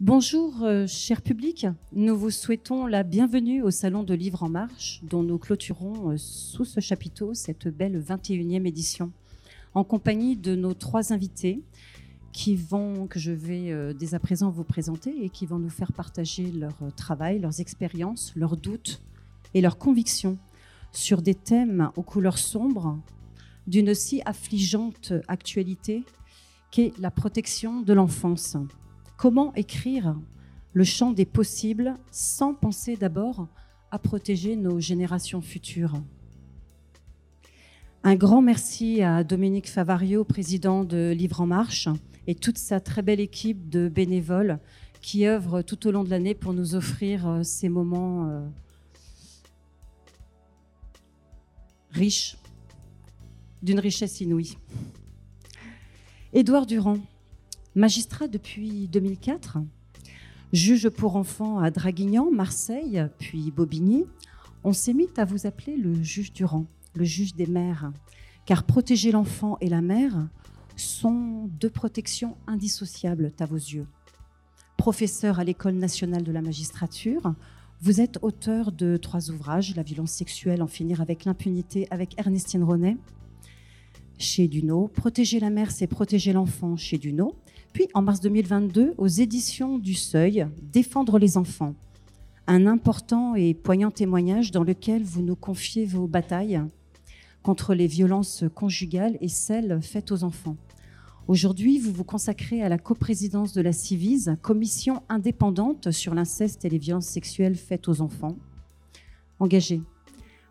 Bonjour, euh, cher public. Nous vous souhaitons la bienvenue au Salon de Livre en Marche, dont nous clôturons euh, sous ce chapiteau cette belle 21e édition, en compagnie de nos trois invités qui vont, que je vais euh, dès à présent vous présenter et qui vont nous faire partager leur travail, leurs expériences, leurs doutes et leurs convictions sur des thèmes aux couleurs sombres d'une si affligeante actualité qu'est la protection de l'enfance. Comment écrire le champ des possibles sans penser d'abord à protéger nos générations futures? Un grand merci à Dominique Favario, président de Livre en Marche, et toute sa très belle équipe de bénévoles qui œuvrent tout au long de l'année pour nous offrir euh, ces moments euh, riches, d'une richesse inouïe. Édouard Durand, Magistrat depuis 2004, juge pour enfants à Draguignan, Marseille, puis Bobigny, on s'est mis à vous appeler le juge du rang, le juge des mères, car protéger l'enfant et la mère sont deux protections indissociables à vos yeux. Professeur à l'École nationale de la magistrature, vous êtes auteur de trois ouvrages, La violence sexuelle, En finir avec l'impunité avec Ernestine Ronet, chez Duno, Protéger la mère, c'est protéger l'enfant. Chez Duno, puis en mars 2022, aux éditions du Seuil, Défendre les enfants, un important et poignant témoignage dans lequel vous nous confiez vos batailles contre les violences conjugales et celles faites aux enfants. Aujourd'hui, vous vous consacrez à la coprésidence de la CIVIS, commission indépendante sur l'inceste et les violences sexuelles faites aux enfants. Engagé,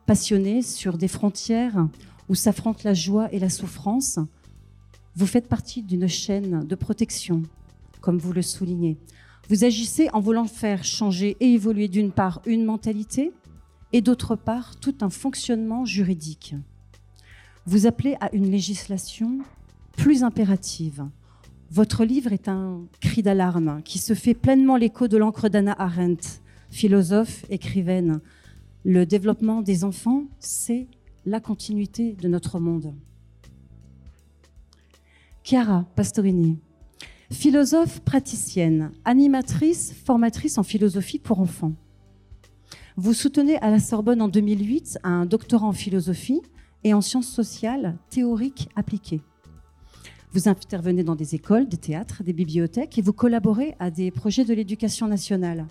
passionné sur des frontières où s'affrontent la joie et la souffrance, vous faites partie d'une chaîne de protection, comme vous le soulignez. Vous agissez en voulant faire changer et évoluer d'une part une mentalité et d'autre part tout un fonctionnement juridique. Vous appelez à une législation plus impérative. Votre livre est un cri d'alarme qui se fait pleinement l'écho de l'encre d'Anna Arendt, philosophe, écrivaine. Le développement des enfants, c'est la continuité de notre monde. Chiara Pastorini, philosophe praticienne, animatrice, formatrice en philosophie pour enfants. Vous soutenez à la Sorbonne en 2008 un doctorat en philosophie et en sciences sociales théoriques appliquées. Vous intervenez dans des écoles, des théâtres, des bibliothèques et vous collaborez à des projets de l'éducation nationale.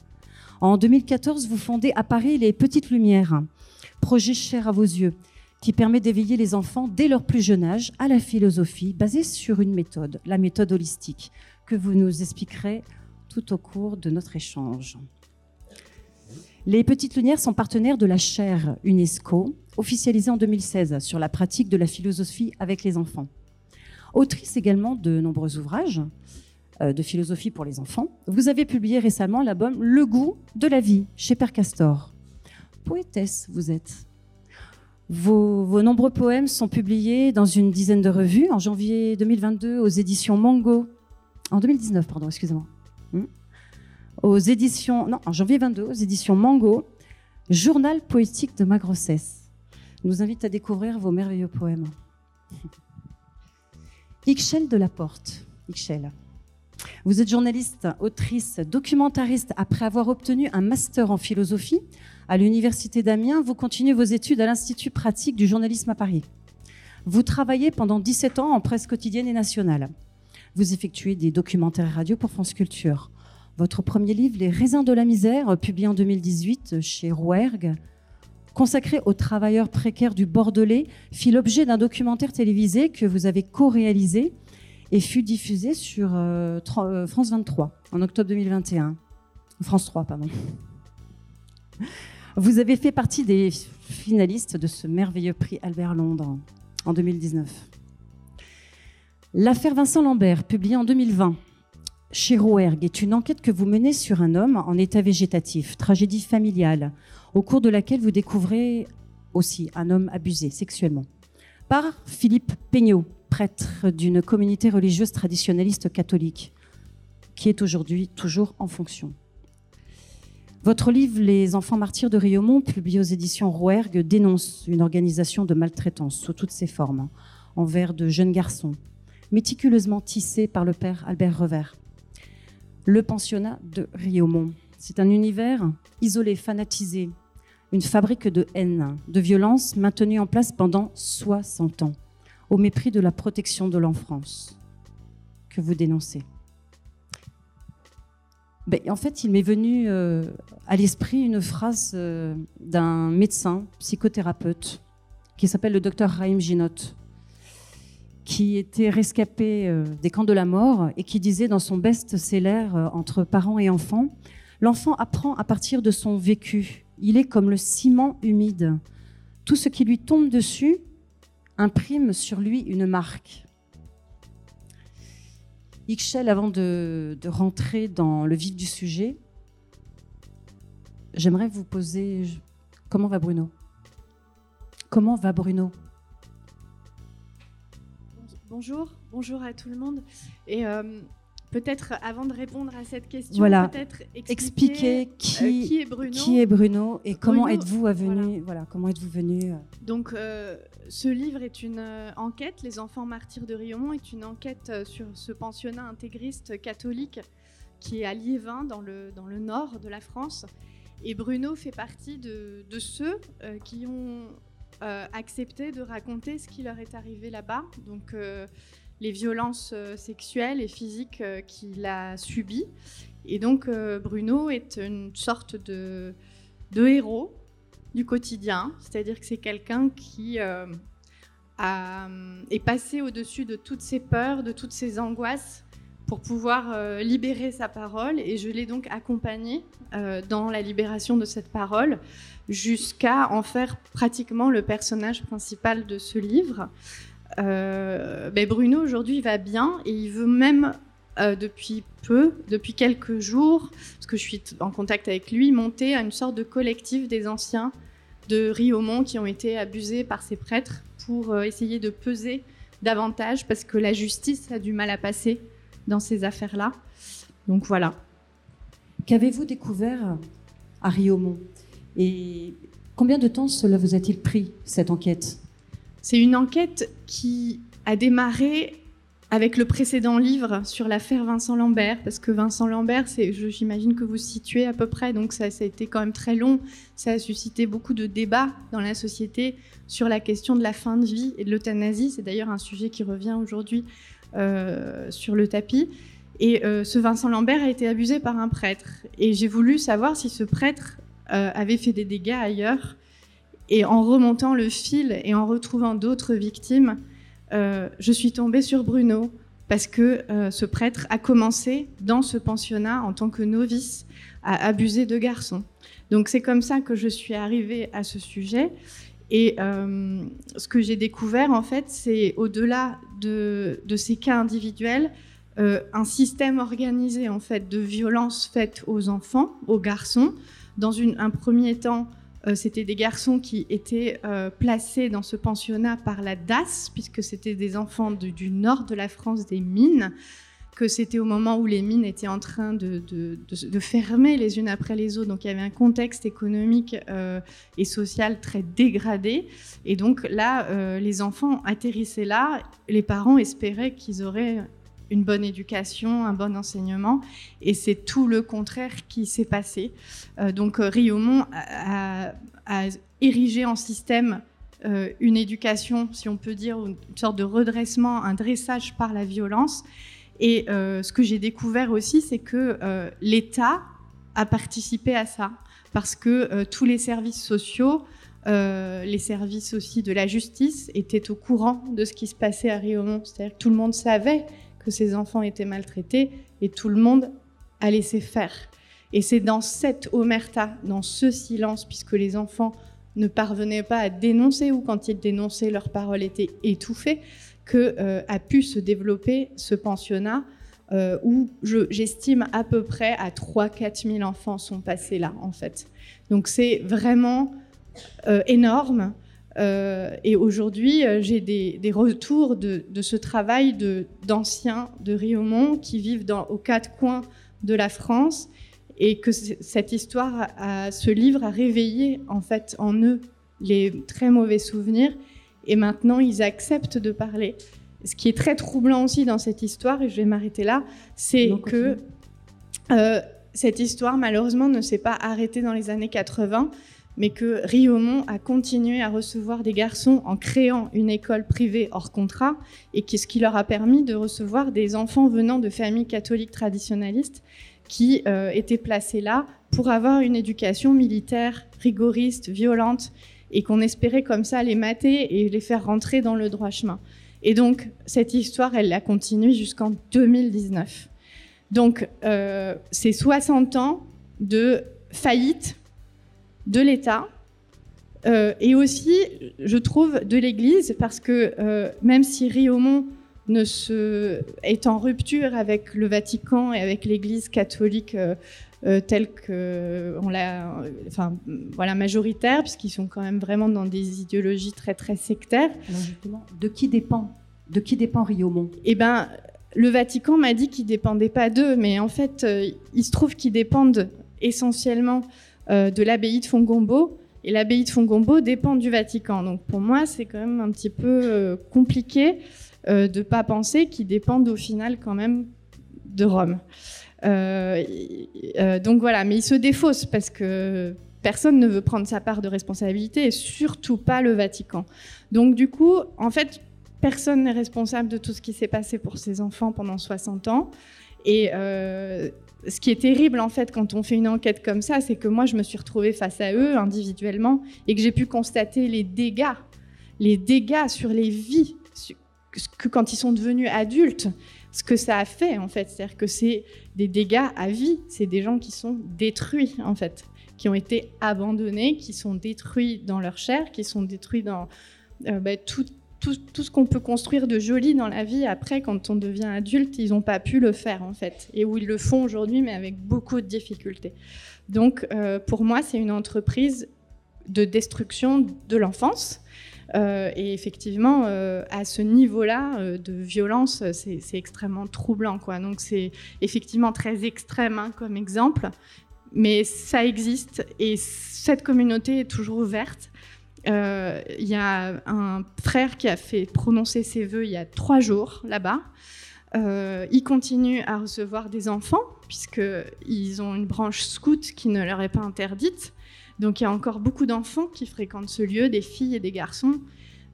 En 2014, vous fondez à Paris les Petites Lumières, projet cher à vos yeux, qui permet d'éveiller les enfants dès leur plus jeune âge à la philosophie basée sur une méthode, la méthode holistique, que vous nous expliquerez tout au cours de notre échange. Les Petites Lumières sont partenaires de la chaire UNESCO, officialisée en 2016 sur la pratique de la philosophie avec les enfants. Autrice également de nombreux ouvrages euh, de philosophie pour les enfants, vous avez publié récemment l'album Le goût de la vie chez Père Castor. Poétesse, vous êtes. Vos, nombreux poèmes sont publiés dans une dizaine de revues en janvier 2022 aux éditions Mango. En 2019, pardon, excusez-moi. Hmm. Aux éditions, non, en janvier 22, aux éditions Mango, Journal poétique de ma grossesse. Nous invite à découvrir vos merveilleux poèmes. Ixchel de la Porte. Ixchel. Vous êtes journaliste, autrice, documentariste. Après avoir obtenu un master en philosophie à l'Université d'Amiens, vous continuez vos études à l'Institut pratique du journalisme à Paris. Vous travaillez pendant 17 ans en presse quotidienne et nationale. Vous effectuez des documentaires radio pour France Culture. Votre premier livre, Les raisins de la misère, publié en 2018 chez Rouergue, consacré aux travailleurs précaires du Bordelais, fit l'objet d'un documentaire télévisé que vous avez co-réalisé et fut diffusé sur euh, euh, France 23 en octobre 2021. France 3, pardon. Vous avez fait partie des finalistes de ce merveilleux prix Albert Londres en 2019. L'affaire Vincent Lambert, publiée en 2020. chez Rouergue est une enquête que vous menez sur un homme en état végétatif, tragédie familiale, au cours de laquelle vous découvrez aussi un homme abusé sexuellement par Philippe Peignot, prêtre d'une communauté religieuse traditionnaliste catholique, qui est aujourd'hui toujours en fonction. Votre livre Les enfants martyrs de Riomont, publié aux éditions Rouergue, dénonce une organisation de maltraitance sous toutes ses formes envers de jeunes garçons, méticuleusement tissés par le père Albert Revers. Le pensionnat de Riomont, c'est un univers isolé, fanatisé, une fabrique de haine, de violence maintenue en place pendant 60 ans, au mépris de la protection de l'enfance que vous dénoncez? Ben, en fait, il m'est venu euh, à l'esprit une phrase euh, d'un médecin, psychothérapeute, qui s'appelle le docteur Raïm Ginot, qui était rescapé euh, des camps de la mort et qui disait dans son best-seller Entre parents et enfants, l'enfant apprend à partir de son vécu. Il est comme le ciment humide. Tout ce qui lui tombe dessus imprime sur lui une marque. Ixchel, avant de, rentrer dans le vif du sujet, j'aimerais vous poser comment va Bruno? Comment va Bruno? Bonjour, bonjour à tout le monde. Et euh, Peut-être avant de répondre à cette question, peut-être expliquer, euh, qui, est Bruno, qui est Bruno et comment êtes-vous venu voilà. comment êtes-vous venu euh. Donc euh, ce livre est une enquête. Les enfants martyrs de Riomont est une enquête sur ce pensionnat intégriste catholique qui est à Liévin dans le dans le nord de la France. Et Bruno fait partie de, de ceux qui ont accepté de raconter ce qui leur est arrivé là-bas. Donc les violences euh, sexuelles et physiques euh, qu'il a subies. Et donc euh, Bruno est une sorte de, héros du quotidien, c'est-à-dire que c'est quelqu'un qui a, est passé au-dessus de toutes ses peurs, de toutes ses angoisses pour pouvoir libérer sa parole. Et je l'ai donc accompagné dans la libération de cette parole jusqu'à en faire pratiquement le personnage principal de ce livre. Euh, ben Bruno aujourd'hui va bien et il veut même euh, depuis peu, depuis quelques jours, parce que je suis en contact avec lui, monter à une sorte de collectif des anciens de Riomont qui ont été abusés par ces prêtres pour euh, essayer de peser davantage parce que la justice a du mal à passer dans ces affaires-là. Donc voilà. Qu'avez-vous découvert à Riomont et combien de temps cela vous a-t-il pris cette enquête? C'est une enquête qui a démarré avec le précédent livre sur l'affaire Vincent Lambert, parce que Vincent Lambert, j'imagine que vous situez à peu près, donc ça, a été quand même très long, ça a suscité beaucoup de débats dans la société sur la question de la fin de vie et de l'euthanasie. C'est d'ailleurs un sujet qui revient aujourd'hui euh, sur le tapis. Et euh, ce Vincent Lambert a été abusé par un prêtre. Et j'ai voulu savoir si ce prêtre euh, avait fait des dégâts ailleurs et en remontant le fil et en retrouvant d'autres victimes, euh, je suis tombée sur Bruno parce que euh, ce prêtre a commencé dans ce pensionnat en tant que novice à abuser de garçons. Donc c'est comme ça que je suis arrivée à ce sujet. Et euh, ce que j'ai découvert, en fait, c'est au-delà de, ces cas individuels, un système organisé en fait de violence faite aux enfants, aux garçons, dans un premier temps euh, c'était des garçons qui étaient euh, placés dans ce pensionnat par la DAS, puisque c'était des enfants du nord de la France, des mines, que c'était au moment où les mines étaient en train de, fermer les unes après les autres. Donc il y avait un contexte économique euh, et social très dégradé. Et donc là, les enfants atterrissaient là. Les parents espéraient qu'ils auraient une bonne éducation, un bon enseignement. Et c'est tout le contraire qui s'est passé. Euh, donc euh, Riomont a, érigé en système euh, une éducation, si on peut dire, une sorte de redressement, un dressage par la violence. Et ce que j'ai découvert aussi, c'est que l'État a participé à ça, parce que tous les services sociaux, les services aussi de la justice étaient au courant de ce qui se passait à Riomont. C'est-à-dire que tout le monde savait que ces enfants étaient maltraités et tout le monde a laissé faire. Et c'est dans cette omerta, dans ce silence, puisque les enfants ne parvenaient pas à dénoncer ou quand ils dénonçaient, leurs paroles étaient étouffées, que euh, a pu se développer ce pensionnat où j'estime à peu près à 3-4 000 enfants sont passés là, en fait. Donc c'est vraiment énorme. Et aujourd'hui, j'ai des, retours de, ce travail d'anciens de, Riomont qui vivent dans, aux quatre coins de la France et que cette histoire, a, ce livre a réveillé en fait en eux les très mauvais souvenirs. Et maintenant ils acceptent de parler. Ce qui est très troublant aussi dans cette histoire, et je vais m'arrêter là, c'est que euh, cette histoire malheureusement ne s'est pas arrêtée dans les années 80, mais que Riomont a continué à recevoir des garçons en créant une école privée hors contrat, et ce qui leur a permis de recevoir des enfants venant de familles catholiques traditionnalistes qui euh, étaient placés là pour avoir une éducation militaire rigoriste, violente, et qu'on espérait comme ça les mater et les faire rentrer dans le droit chemin. Et donc, cette histoire, elle a continué jusqu'en 2019. Donc, euh, c'est 60 ans de faillite de l'État euh, et aussi, je trouve, de l'Église, parce que euh, même si Riomont ne se, est en rupture avec le Vatican et avec l'Église catholique euh, tels que on l'a, enfin voilà majoritaire, puisqu'ils sont quand même vraiment dans des idéologies très très sectaires. de qui dépend, de qui dépend Riomont Eh ben, le Vatican m'a dit qu'ils dépendaient pas d'eux, mais en fait, il se trouve qu'ils dépendent essentiellement de l'abbaye de Fongombo. Et l'abbaye de Fongombo dépend du Vatican. Donc pour moi, c'est quand même un petit peu compliqué de ne pas penser qu'ils dépendent au final quand même de Rome. Euh, euh, donc voilà, mais il se défausse parce que personne ne veut prendre sa part de responsabilité et surtout pas le Vatican. Donc du coup, en fait, personne n'est responsable de tout ce qui s'est passé pour ces enfants pendant 60 ans. Et euh, ce qui est terrible en fait quand on fait une enquête comme ça, c'est que moi je me suis retrouvée face à eux individuellement et que j'ai pu constater les dégâts, les dégâts sur les vies que quand ils sont devenus adultes ce que ça a fait en fait. C'est-à-dire que c'est des dégâts à vie, c'est des gens qui sont détruits en fait, qui ont été abandonnés, qui sont détruits dans leur chair, qui sont détruits dans euh, bah, tout, tout, ce qu'on peut construire de joli dans la vie après, quand on devient adulte, ils n'ont pas pu le faire en fait, et où ils le font aujourd'hui, mais avec beaucoup de difficultés. Donc euh, pour moi, c'est une entreprise de destruction de l'enfance euh, et effectivement, euh, à ce niveau-là de violence, c'est extrêmement troublant. Quoi. Donc c'est effectivement très extrême hein, comme exemple, mais ça existe et cette communauté est toujours ouverte. Il y a un frère qui a fait prononcer ses vœux il y a trois jours là-bas. il continue à recevoir des enfants, puisqu'ils ont une branche scout qui ne leur est pas interdite. Donc il y a encore beaucoup d'enfants qui fréquentent ce lieu, des filles et des garçons.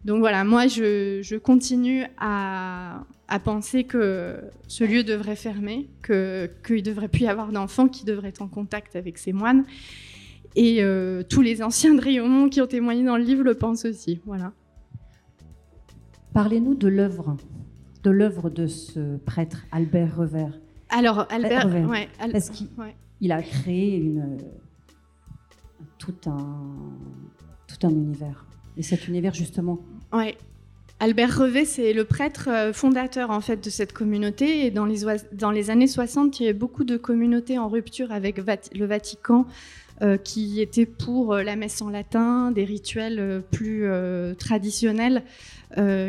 Donc voilà, moi je, continue à, penser que ce lieu devrait fermer, qu'il ne devrait plus y avoir d'enfants qui devraient être en contact avec ces moines. Et euh, tous les anciens de Riomont qui ont témoigné dans le livre le pensent aussi. Voilà. Parlez-nous de l'œuvre, de l'œuvre de ce prêtre Albert Revers. Alors Albert, ouais, parce qu'il a créé une tout un, tout un univers. Et cet univers, justement. Ouais. Albert Revet, c'est le prêtre euh, fondateur en fait de cette communauté. Et dans les, dans les années 60, il y avait beaucoup de communautés en rupture avec le Vatican euh, qui étaient pour euh, la messe en latin, des rituels plus traditionnels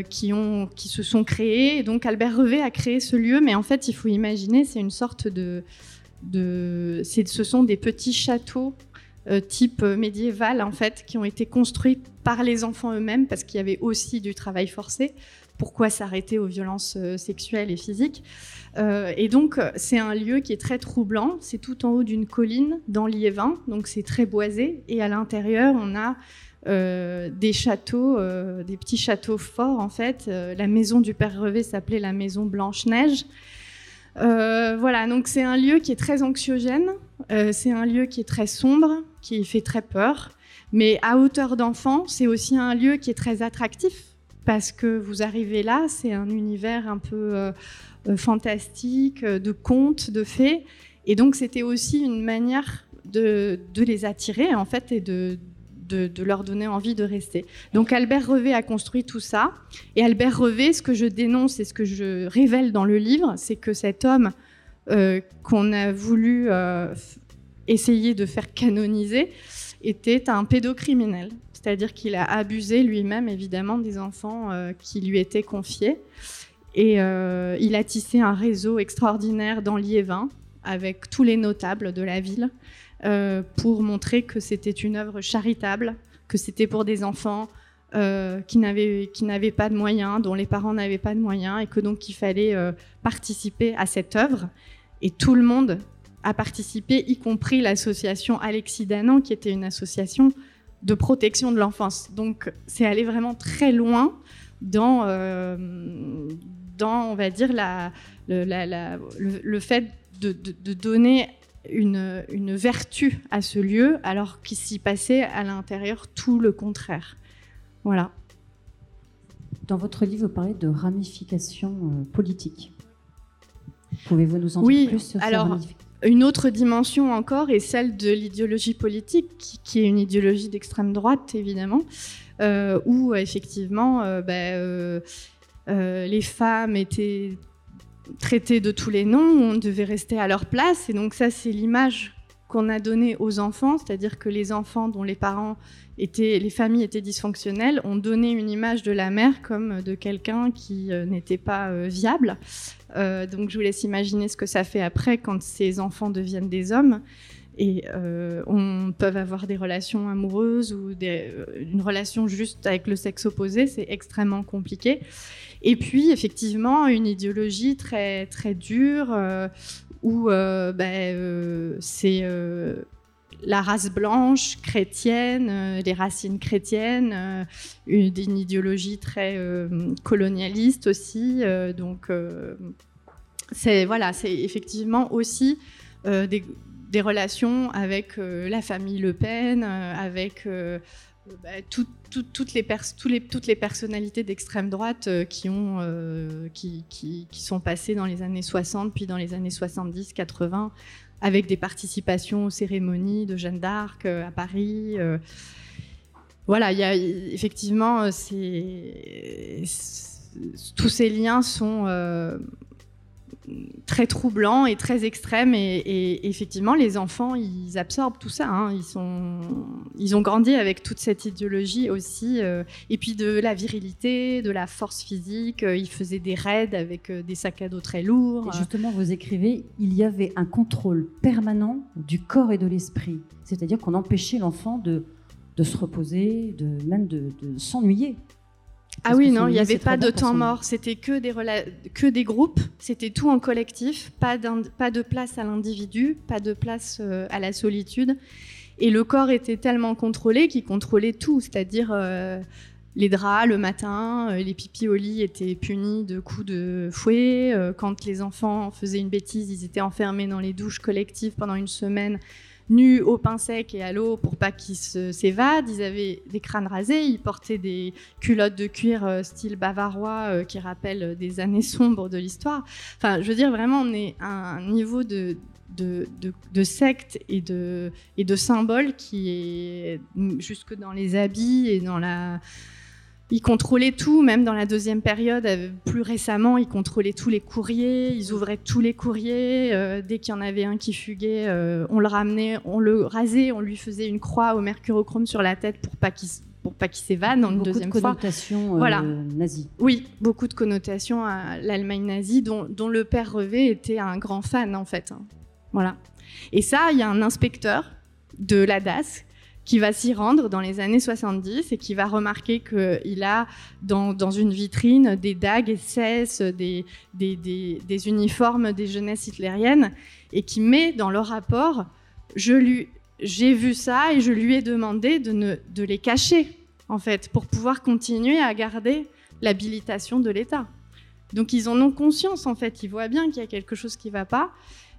qui, se sont créés. Donc Albert Revet a créé ce lieu, mais en fait, il faut imaginer, c'est une sorte de, de ce sont des petits châteaux euh, type euh, médiéval en fait qui ont été construits par les enfants eux-mêmes parce qu'il y avait aussi du travail forcé. Pourquoi s'arrêter aux violences euh, sexuelles et physiques Et donc c'est un lieu qui est très troublant. C'est tout en haut d'une colline dans Liévin, donc c'est très boisé et à l'intérieur on a des châteaux, des petits châteaux forts en fait. la maison du père Revé s'appelait la maison Blanche Neige. voilà, donc c'est un lieu qui est très anxiogène, c'est un lieu qui est très sombre, qui fait très peur. Mais à hauteur d'enfant, c'est aussi un lieu qui est très attractif parce que vous arrivez là, c'est un univers un peu euh, euh, fantastique, euh, de contes, de fées. Et donc, c'était aussi une manière de, les attirer, en fait, et de, leur donner envie de rester. Donc Albert Revé a construit tout ça. Et Albert Revé, ce que je dénonce et ce que je révèle dans le livre, c'est que cet homme qu'on a voulu essayer de faire canoniser était un pédocriminel. C'est-à-dire qu'il a abusé lui-même, évidemment, des enfants euh, qui lui étaient confiés. Et il a tissé un réseau extraordinaire dans Liévin avec tous les notables de la ville euh, pour montrer que c'était une œuvre charitable, que c'était pour des enfants euh, qui n'avaient pas de moyens, dont les parents n'avaient pas de moyens, et que donc il fallait euh, participer à cette œuvre. Et tout le monde a participé, y compris l'association Alexis Danan, qui était une association de protection de l'enfance. Donc c'est aller vraiment très loin dans, dans on va dire, la, le, fait de, de, donner une, vertu à ce lieu, alors qu'il s'y passait à l'intérieur tout le contraire. Voilà. Dans votre livre, vous parlez de ramification euh, politique. Pouvez-vous nous en dire oui, plus sur alors, Une autre dimension encore est celle de l'idéologie politique, qui, est une idéologie d'extrême droite, évidemment, euh, où effectivement euh, ben, les femmes étaient traités de tous les noms, on devait rester à leur place. Et donc ça, c'est l'image qu'on a donnée aux enfants, c'est-à-dire que les enfants dont les parents étaient, les familles étaient dysfonctionnelles, ont donné une image de la mère comme de quelqu'un qui euh, n'était pas euh, viable. Euh, donc je vous laisse imaginer ce que ça fait après quand ces enfants deviennent des hommes et on peut avoir des relations amoureuses ou une relation juste avec le sexe opposé, c'est extrêmement compliqué. Et puis, effectivement, une idéologie très, très dure où euh, ben, euh, c'est la race blanche, chrétienne, les racines chrétiennes, une, idéologie très colonialiste aussi. donc, c'est voilà, c'est effectivement aussi des, relations avec la famille Le Pen, avec bah, toutes, les personnalités d'extrême droite euh, euh, qui, sont passées dans les années 60, puis dans les années 70, 80, avec des participations aux cérémonies de Jeanne d'Arc euh, à Paris. voilà, il y a effectivement, tous ces liens sont très troublant et très extrême. Et, effectivement, les enfants, ils absorbent tout ça. Hein. Ils, sont, ils ont grandi avec toute cette idéologie aussi. Euh, et puis de la virilité, de la force physique. Euh, ils faisaient des raids avec euh, des sacs à dos très lourds. justement, vous écrivez, il y avait un contrôle permanent du corps et de l'esprit. C'est-à-dire qu'on empêchait l'enfant de, de se reposer, de, même de s'ennuyer. Ah oui, non, il n'y avait pas de temps mort, c'était que des, que des groupes, c'était tout en collectif, pas, pas de place à l'individu, pas de place euh, à la solitude. Et le corps était tellement contrôlé qu'il contrôlait tout, c'est-à-dire euh, les draps le matin, euh, les pipis au lit étaient punis de coups de fouet. quand les enfants faisaient une bêtise, ils étaient enfermés dans les douches collectives pendant une semaine nus au pain sec et à l'eau pour pas qu'ils s'évadent. Ils avaient des crânes rasés, ils portaient des culottes de cuir euh, style bavarois euh, qui rappellent des années sombres de l'histoire. Enfin, je veux dire, vraiment, on est à un niveau de, de, et de, et de symbole qui est jusque dans les habits et dans la ils contrôlaient tout, même dans la deuxième période, euh, plus récemment, ils contrôlaient tous les courriers, ils ouvraient tous les courriers. Euh, dès qu'il y en avait un qui fuguait, euh, on le ramenait, on le rasait, on lui faisait une croix au mercurochrome sur la tête pour pas qu'il pour pas qu'il s'évade dans une deuxième fois. Beaucoup de connotations voilà. nazies. Oui, beaucoup de connotations à l'Allemagne nazie, dont, dont, le père Revé était un grand fan en fait. Hein. Voilà. Et ça, il y a un inspecteur de la DAS qui va s'y rendre dans les années 70 et qui va remarquer qu'il a dans, une vitrine des dagues SS, des, des, uniformes des jeunesses hitlériennes, et qui met dans le rapport, j'ai vu ça et je lui ai demandé de, ne, de les cacher, en fait, pour pouvoir continuer à garder l'habilitation de l'État. Donc ils en ont conscience, en fait, ils voient bien qu'il y a quelque chose qui ne va pas.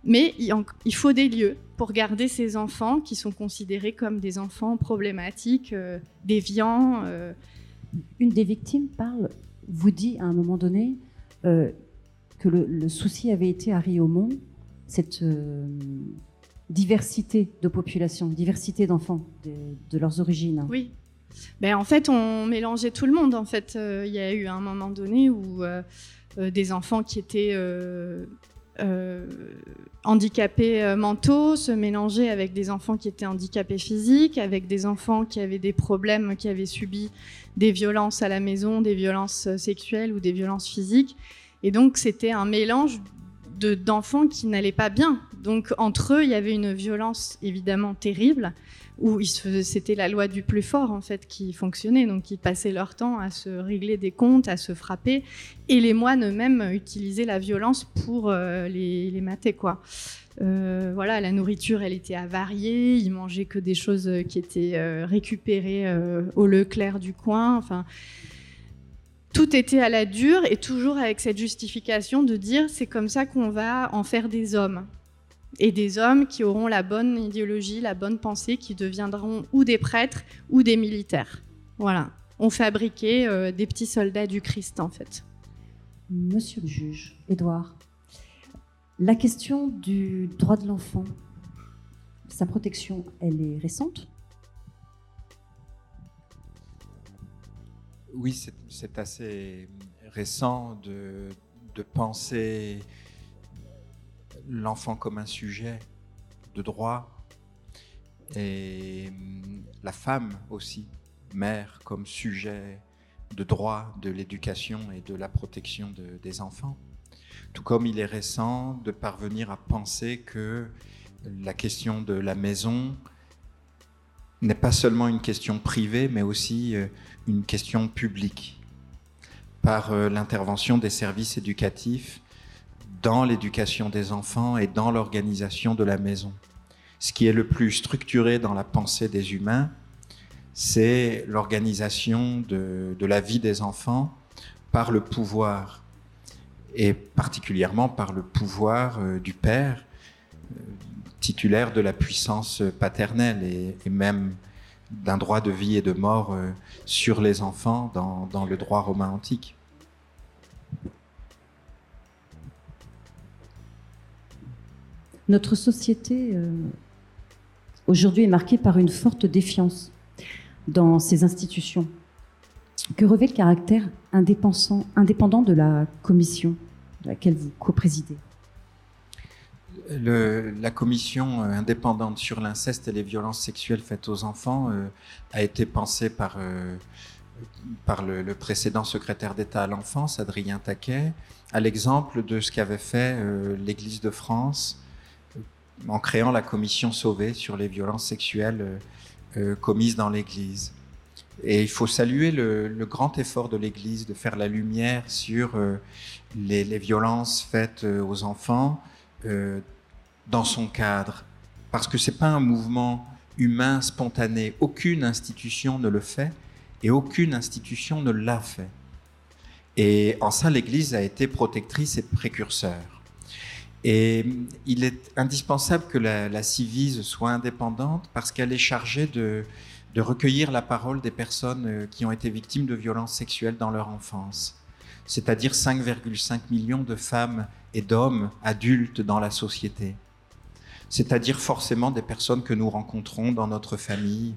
Mais il faut des lieux pour garder ces enfants qui sont considérés comme des enfants problématiques, euh, déviants. Euh. Une des victimes parle, vous dit à un moment donné euh, que le, souci avait été à Riomont, cette diversité de population, diversité d'enfants, de, leurs origines. Oui. Ben, en fait, on mélangeait tout le monde. En fait, il y a eu un moment donné où des enfants qui étaient handicapés mentaux se mélangeaient avec des enfants qui étaient handicapés physiques, avec des enfants qui avaient des problèmes, qui avaient subi des violences à la maison, des violences sexuelles ou des violences physiques. Et donc, c'était un mélange d'enfants qui n'allaient pas bien. Donc entre eux, il y avait une violence évidemment terrible, où c'était la loi du plus fort en fait qui fonctionnait. Donc ils passaient leur temps à se régler des comptes, à se frapper, et les moines eux-mêmes utilisaient la violence pour euh, les, les, mater quoi. Euh, voilà, la nourriture, elle était avariée. Ils mangeaient que des choses qui étaient euh, récupérées au Leclerc du coin. Enfin, tout était à la dure et toujours avec cette justification de dire c'est comme ça qu'on va en faire des hommes. Et des hommes qui auront la bonne idéologie, la bonne pensée, qui deviendront ou des prêtres ou des militaires. Voilà. On fabriquait euh, des petits soldats du Christ en fait. Monsieur le juge, Édouard, la question du droit de l'enfant, sa protection, elle est récente? Oui, c'est assez récent de, penser l'enfant comme un sujet de droit et la femme aussi, mère, comme sujet de droit de l'éducation et de la protection des enfants. Tout comme il est récent de parvenir à penser que la question de la maison n'est pas seulement une question privée, mais aussi euh, une question publique, par euh, l'intervention des services éducatifs dans l'éducation des enfants et dans l'organisation de la maison. Ce qui est le plus structuré dans la pensée des humains, c'est l'organisation de, la vie des enfants par le pouvoir, et particulièrement par le pouvoir euh, du père, titulaire de la puissance paternelle et, même d'un droit de vie et de mort euh, sur les enfants dans, le droit romain antique. Notre société euh, aujourd'hui est marquée par une forte défiance dans ses institutions. Que revêt le caractère indépendant, de la commission de laquelle vous co-présidez la commission euh, indépendante sur l'inceste et les violences sexuelles faites aux enfants euh, a été pensée par le, précédent secrétaire d'État à l'enfance, Adrien Taquet, à l'exemple de ce qu'avait fait l'Église de France en créant la commission sauvée sur les violences sexuelles commises dans l'Église. Et il faut saluer le, grand effort de l'Église de faire la lumière sur les, les, violences faites aux enfants, dans son cadre, parce que c'est pas un mouvement humain spontané. Aucune institution ne le fait et aucune institution ne l'a fait. Et en ça, l'Église a été protectrice et précurseur. Et il est indispensable que la, la Civise soit indépendante parce qu'elle est chargée de, de recueillir la parole des personnes euh, qui ont été victimes de violences sexuelles dans leur enfance, c'est-à-dire 5,5 millions de femmes et d'hommes adultes dans la société c'est-à-dire forcément des personnes que nous rencontrons dans notre famille,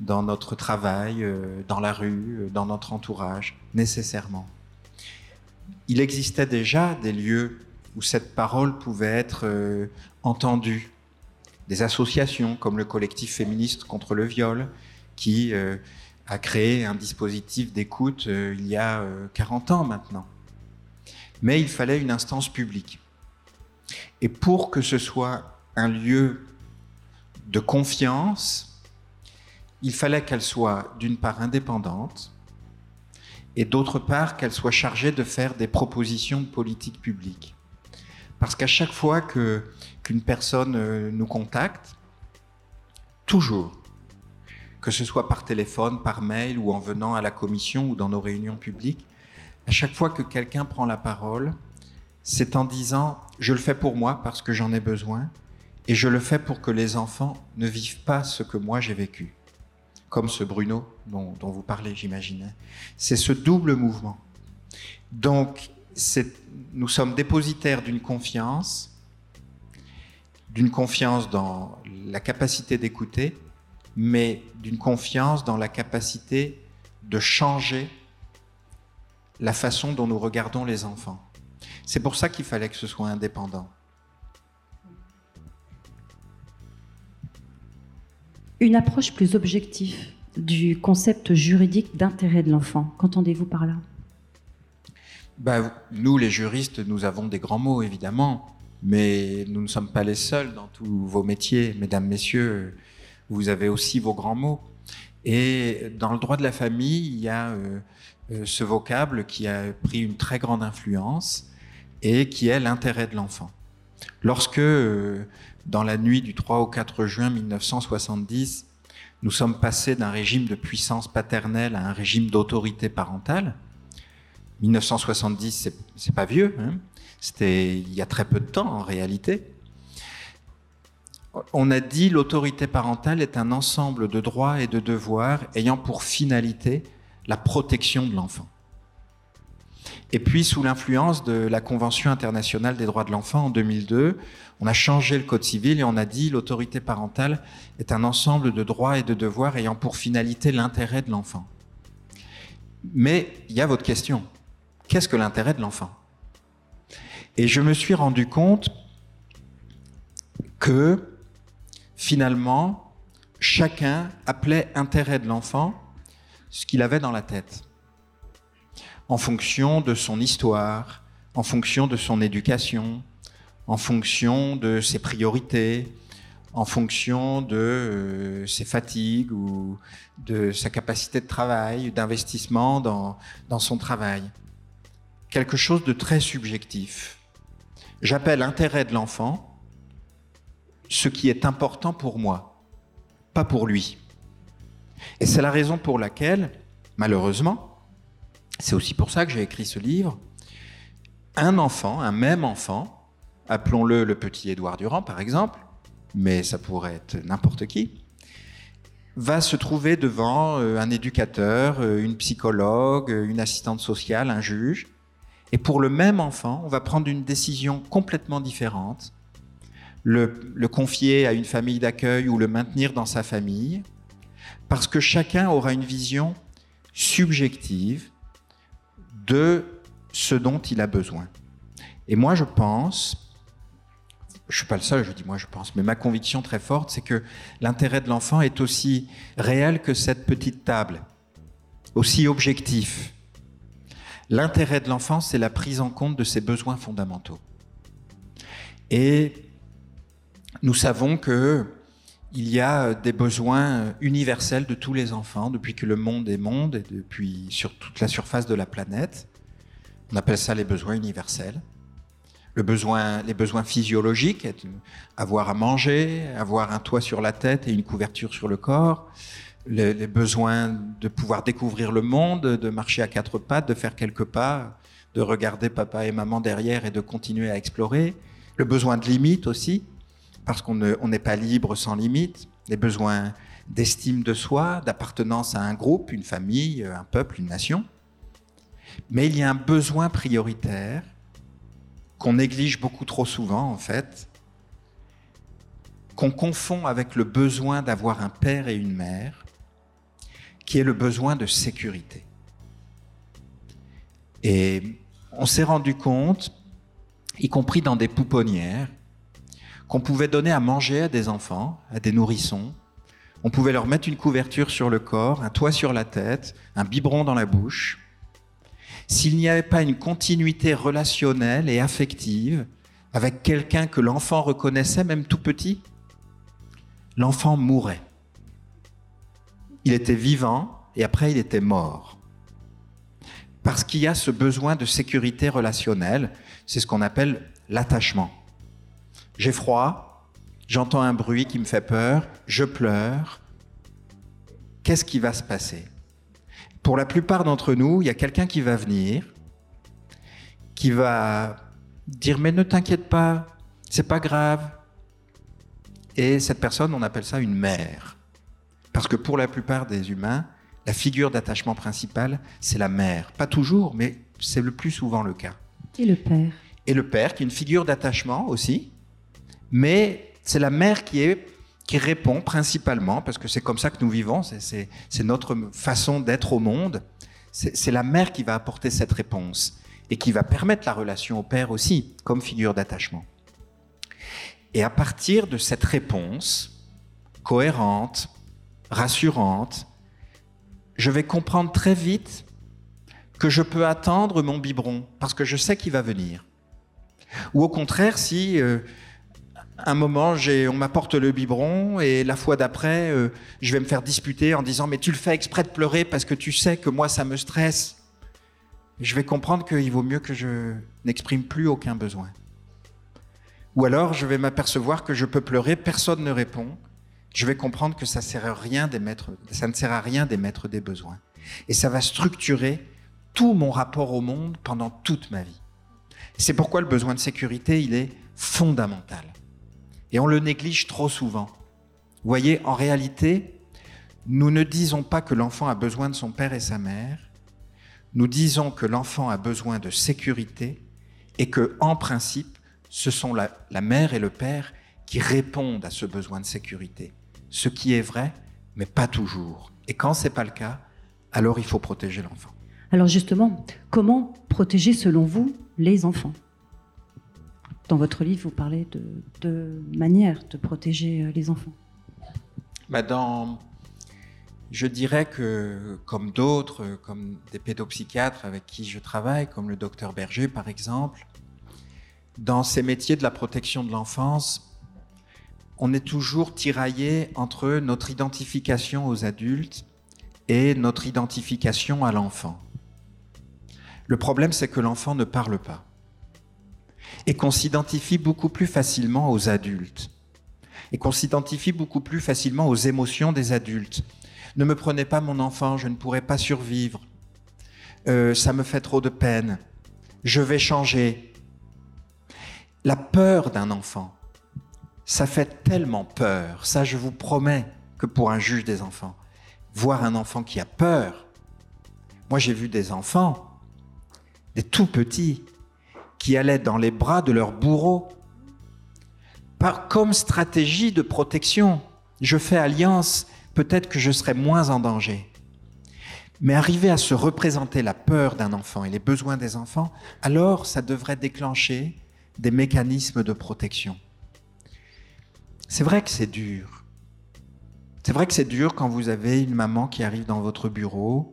dans notre travail, euh, dans la rue, euh, dans notre entourage, nécessairement. Il existait déjà des lieux où cette parole pouvait être euh, entendue. Des associations comme le collectif féministe contre le viol, qui a créé un dispositif d'écoute il y a 40 ans maintenant. Mais il fallait une instance publique. Et pour que ce soit un lieu de confiance, il fallait qu'elle soit d'une part indépendante et d'autre part qu'elle soit chargée de faire des propositions de politique publique. Parce qu'à chaque fois que, qu'une personne euh, nous contacte, toujours, que ce soit par téléphone, par mail ou en venant à la commission ou dans nos réunions publiques, à chaque fois que quelqu'un prend la parole, c'est en disant je le fais pour moi parce que j'en ai besoin, et je le fais pour que les enfants ne vivent pas ce que moi j'ai vécu, comme ce Bruno dont, vous parlez, j'imagine. C'est ce double mouvement. Donc, nous sommes dépositaires d'une confiance d'une confiance dans la capacité d'écouter, mais d'une confiance dans la capacité de changer la façon dont nous regardons les enfants. C'est pour ça qu'il fallait que ce soit indépendant. Une approche plus objective du concept juridique d'intérêt de l'enfant. Qu'entendez-vous par là? Bah, Nous, les juristes, nous avons des grands mots, évidemment, mais nous ne sommes pas les seuls dans tous vos métiers. Mesdames, Messieurs, vous avez aussi vos grands mots. Et dans le droit de la famille, il y a euh, euh, ce vocable qui a pris une très grande influence et qui est l'intérêt de l'enfant. Lorsque, euh, dans la nuit du 3 au 4 juin 1970, nous sommes passés d'un régime de puissance paternelle à un régime d'autorité parentale, 1970, c'est pas vieux, hein c'était il y a très peu de temps en réalité. On a dit l'autorité parentale est un ensemble de droits et de devoirs ayant pour finalité la protection de l'enfant. Et puis, sous l'influence de la Convention internationale des droits de l'enfant en 2002, on a changé le Code civil et on a dit l'autorité parentale est un ensemble de droits et de devoirs ayant pour finalité l'intérêt de l'enfant. Mais il y a votre question. Qu'est-ce que l'intérêt de l'enfant? Et je me suis rendu compte que finalement, chacun appelait intérêt de l'enfant ce qu'il avait dans la tête en fonction de son histoire, en fonction de son éducation, en fonction de ses priorités, en fonction de euh, ses fatigues ou de sa capacité de travail, d'investissement dans, dans son travail. Quelque chose de très subjectif. J'appelle intérêt de l'enfant ce qui est important pour moi, pas pour lui. Et c'est la raison pour laquelle, malheureusement, c'est aussi pour ça que j'ai écrit ce livre. Un enfant, un même enfant, appelons-le le petit Édouard Durand par exemple, mais ça pourrait être n'importe qui, va se trouver devant euh, un éducateur, euh, une psychologue, euh, une assistante sociale, un juge. Et pour le même enfant, on va prendre une décision complètement différente, le, confier à une famille d'accueil ou le maintenir dans sa famille, parce que chacun aura une vision subjective de ce dont il a besoin. Et moi, je pense, je suis pas le seul, je dis moi je pense, mais ma conviction très forte, c'est que l'intérêt de l'enfant est aussi réel que cette petite table, aussi objectif. L'intérêt de l'enfant, c'est la prise en compte de ses besoins fondamentaux. Et nous savons que il y a des besoins universels de tous les enfants depuis que le monde est monde et depuis sur toute la surface de la planète. On appelle ça les besoins universels. Les besoins physiologiques, avoir à manger, avoir un toit sur la tête et une couverture sur le corps, les, besoins de pouvoir découvrir le monde, de marcher à quatre pattes, de faire quelques pas, de regarder papa et maman derrière et de continuer à explorer, le besoin de limite aussi, parce qu'on n'est pas libre sans limite, les besoins d'estime de soi, d'appartenance à un groupe, une famille, un peuple, une nation. Mais il y a un besoin prioritaire qu'on néglige beaucoup trop souvent en fait, qu'on confond avec le besoin d'avoir un père et une mère, qui est le besoin de sécurité. Et on s'est rendu compte, y compris dans des pouponnières, qu'on pouvait donner à manger à des enfants, à des nourrissons. On pouvait leur mettre une couverture sur le corps, un toit sur la tête, un biberon dans la bouche. S'il n'y avait pas une continuité relationnelle et affective avec quelqu'un que l'enfant reconnaissait, même tout petit, l'enfant mourait. Il était vivant et après il était mort. Parce qu'il y a ce besoin de sécurité relationnelle, c'est ce qu'on appelle l'attachement. J'ai froid, j'entends un bruit qui me fait peur, je pleure. Qu'est-ce qui va se passer? Pour la plupart d'entre nous, il y a quelqu'un qui va venir, qui va dire mais ne t'inquiète pas, c'est pas grave. Et cette personne, on appelle ça une mère. Parce que pour la plupart des humains, la figure d'attachement principale, c'est la mère. Pas toujours, mais c'est le plus souvent le cas. Et le père Et le père, qui est une figure d'attachement aussi, mais c'est la mère qui, est, qui répond principalement, parce que c'est comme ça que nous vivons, c'est notre façon d'être au monde. C'est la mère qui va apporter cette réponse et qui va permettre la relation au père aussi, comme figure d'attachement. Et à partir de cette réponse cohérente, rassurante, je vais comprendre très vite que je peux attendre mon biberon parce que je sais qu'il va venir. Ou au contraire, si euh, un moment on m'apporte le biberon et la fois d'après, euh, je vais me faire disputer en disant mais tu le fais exprès de pleurer parce que tu sais que moi ça me stresse. Je vais comprendre qu'il vaut mieux que je n'exprime plus aucun besoin. Ou alors je vais m'apercevoir que je peux pleurer, personne ne répond. Je vais comprendre que ça, sert rien ça ne sert à rien d'émettre des besoins. Et ça va structurer tout mon rapport au monde pendant toute ma vie. C'est pourquoi le besoin de sécurité, il est fondamental. Et on le néglige trop souvent. Vous voyez, en réalité, nous ne disons pas que l'enfant a besoin de son père et sa mère. Nous disons que l'enfant a besoin de sécurité et que, en principe, ce sont la mère et le père qui répondent à ce besoin de sécurité. Ce qui est vrai, mais pas toujours. Et quand c'est pas le cas, alors il faut protéger l'enfant. Alors justement, comment protéger selon vous les enfants? Dans votre livre, vous parlez de, de manières de protéger euh, les enfants. Bah je dirais que, comme d'autres, comme des pédopsychiatres avec qui je travaille, comme le docteur Berger par exemple, dans ces métiers de la protection de l'enfance, on est toujours tiraillé entre notre identification aux adultes et notre identification à l'enfant. Le problème, c'est que l'enfant ne parle pas et qu'on s'identifie beaucoup plus facilement aux adultes et qu'on s'identifie beaucoup plus facilement aux émotions des adultes. Ne me prenez pas mon enfant, je ne pourrai pas survivre. Euh, ça me fait trop de peine. Je vais changer. La peur d'un enfant, ça fait tellement peur. Ça, je vous promets que pour un juge des enfants, voir un enfant qui a peur. Moi, j'ai vu des enfants des tout petits, qui allaient dans les bras de leur bourreau, par, comme stratégie de protection. Je fais alliance, peut-être que je serai moins en danger. Mais arriver à se représenter la peur d'un enfant et les besoins des enfants, alors ça devrait déclencher des mécanismes de protection. C'est vrai que c'est dur. C'est vrai que c'est dur quand vous avez une maman qui arrive dans votre bureau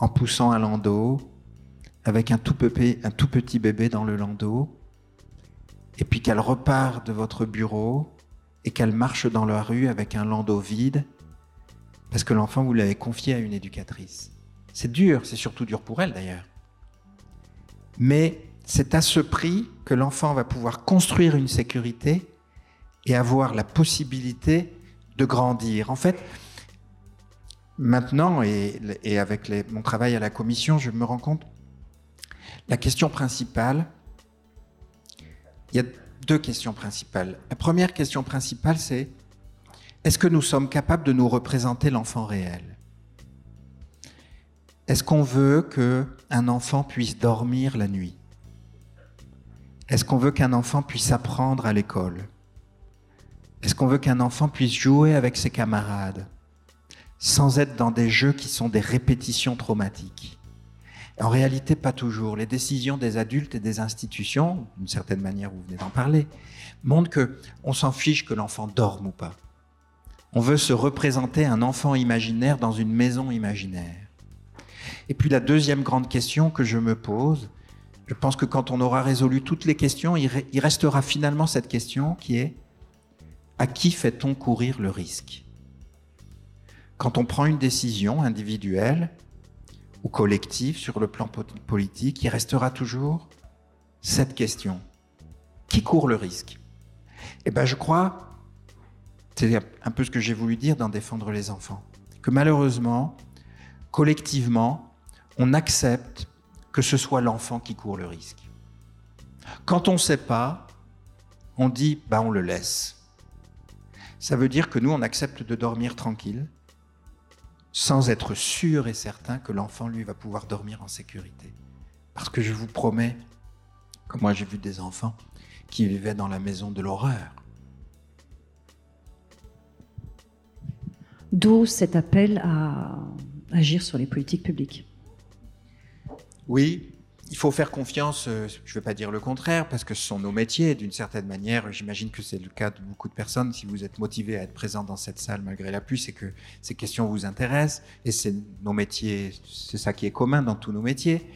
en poussant un landau, avec un tout, petit bébé dans le landau, et puis qu'elle repart de votre bureau et qu'elle marche dans la rue avec un landau vide, parce que l'enfant, vous l'avez confié à une éducatrice. C'est dur, c'est surtout dur pour elle d'ailleurs. Mais c'est à ce prix que l'enfant va pouvoir construire une sécurité et avoir la possibilité de grandir. En fait, maintenant, et, avec mon travail à la commission, je me rends compte la question principale, il y a deux questions principales. La première question principale, c'est est-ce que nous sommes capables de nous représenter l'enfant réel? Est-ce qu'on veut qu'un enfant puisse dormir la nuit? Est-ce qu'on veut qu'un enfant puisse apprendre à l'école? Est-ce qu'on veut qu'un enfant puisse jouer avec ses camarades sans être dans des jeux qui sont des répétitions traumatiques? En réalité, pas toujours. Les décisions des adultes et des institutions, d'une certaine manière, vous venez d'en parler, montrent que on s'en fiche que l'enfant dorme ou pas. On veut se représenter un enfant imaginaire dans une maison imaginaire. Et puis la deuxième grande question que je me pose, je pense que quand on aura résolu toutes les questions, il restera finalement cette question qui est à qui fait-on courir le risque? Quand on prend une décision individuelle, ou collectif sur le plan politique, il restera toujours cette question. Qui court le risque? Eh bien, je crois, c'est un peu ce que j'ai voulu dire dans Défendre les enfants, que malheureusement, collectivement, on accepte que ce soit l'enfant qui court le risque. Quand on ne sait pas, on dit, bah on le laisse ça veut dire que nous, on accepte de dormir tranquille, sans être sûr et certain que l'enfant, lui, va pouvoir dormir en sécurité. Parce que je vous promets que moi, j'ai vu des enfants qui vivaient dans la maison de l'horreur. D'où cet appel à agir sur les politiques publiques. Oui, il faut faire confiance, euh, je ne vais pas dire le contraire, parce que ce sont nos métiers, d'une certaine manière. J'imagine que c'est le cas de beaucoup de personnes. Si vous êtes motivé à être présent dans cette salle malgré la pluie, c'est que ces questions vous intéressent. Et c'est nos métiers, c'est ça qui est commun dans tous nos métiers.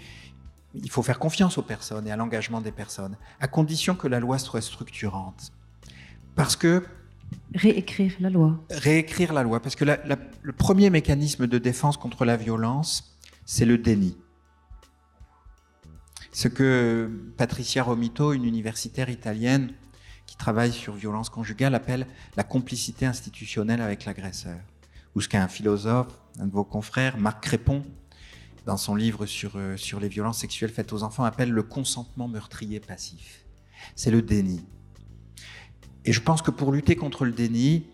Il faut faire confiance aux personnes et à l'engagement des personnes, à condition que la loi soit structurante. Parce que Réécrire la loi. Réécrire la loi, parce que le premier mécanisme de défense contre la violence, c'est le déni. Ce que Patricia Romito, une universitaire italienne qui travaille sur violence conjugale, appelle la complicité institutionnelle avec l'agresseur. Ou ce qu'un philosophe, un de vos confrères, Marc Crépon, dans son livre sur, euh, sur les violences sexuelles faites aux enfants, appelle le consentement meurtrier passif. C'est le déni. Et je pense que pour lutter contre le déni,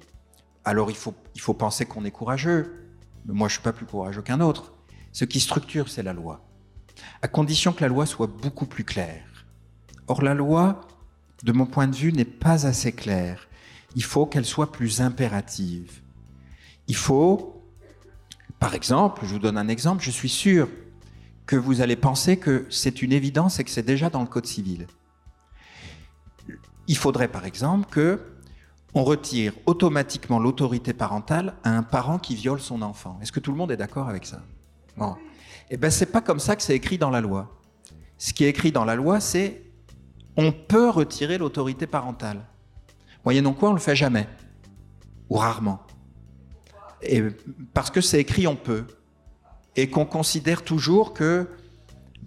alors il faut, il faut penser qu'on est courageux. Mais moi, je ne suis pas plus courageux qu'un autre. Ce qui structure, c'est la loi. À condition que la loi soit beaucoup plus claire. Or, la loi, de mon point de vue, n'est pas assez claire. Il faut qu'elle soit plus impérative. Il faut, par exemple, je vous donne un exemple, je suis sûr que vous allez penser que c'est une évidence et que c'est déjà dans le Code civil. Il faudrait par exemple que on retire automatiquement l'autorité parentale à un parent qui viole son enfant. Est-ce que tout le monde est d'accord avec ça? Eh ben c'est pas comme ça que c'est écrit dans la loi. Ce qui est écrit dans la loi, c'est on peut retirer l'autorité parentale. Moyennant quoi, on le fait jamais ou rarement. Et parce que c'est écrit on peut et qu'on considère toujours que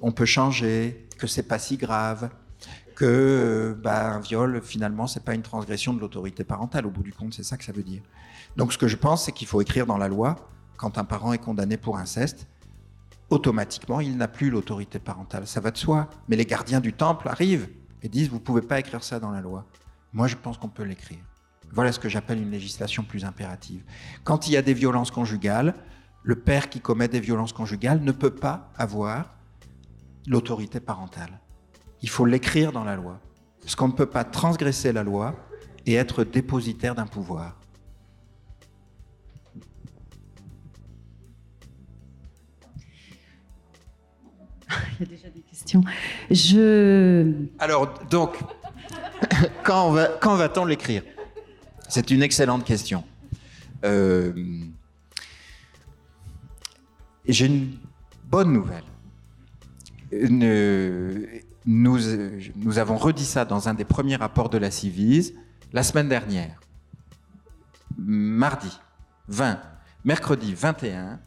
on peut changer, que c'est pas si grave, que bah, un viol, finalement, c'est pas une transgression de l'autorité parentale. Au bout du compte, c'est ça que ça veut dire. Donc, ce que je pense, c'est qu'il faut écrire dans la loi, quand un parent est condamné pour inceste, automatiquement, il n'a plus l'autorité parentale. Ça va de soi. Mais les gardiens du temple arrivent et disent, vous pouvez pas écrire ça dans la loi. Moi, je pense qu'on peut l'écrire. Voilà ce que j'appelle une législation plus impérative. Quand il y a des violences conjugales, le père qui commet des violences conjugales ne peut pas avoir l'autorité parentale. Il faut l'écrire dans la loi. Parce qu'on ne peut pas transgresser la loi et être dépositaire d'un pouvoir. Alors, donc, quand, va, quand va-t-on l'écrire? C'est une excellente question. Euh, j'ai une bonne nouvelle. Nous, nous avons redit ça dans un des premiers rapports de la Civise la semaine dernière. Mardi 20, mercredi 21,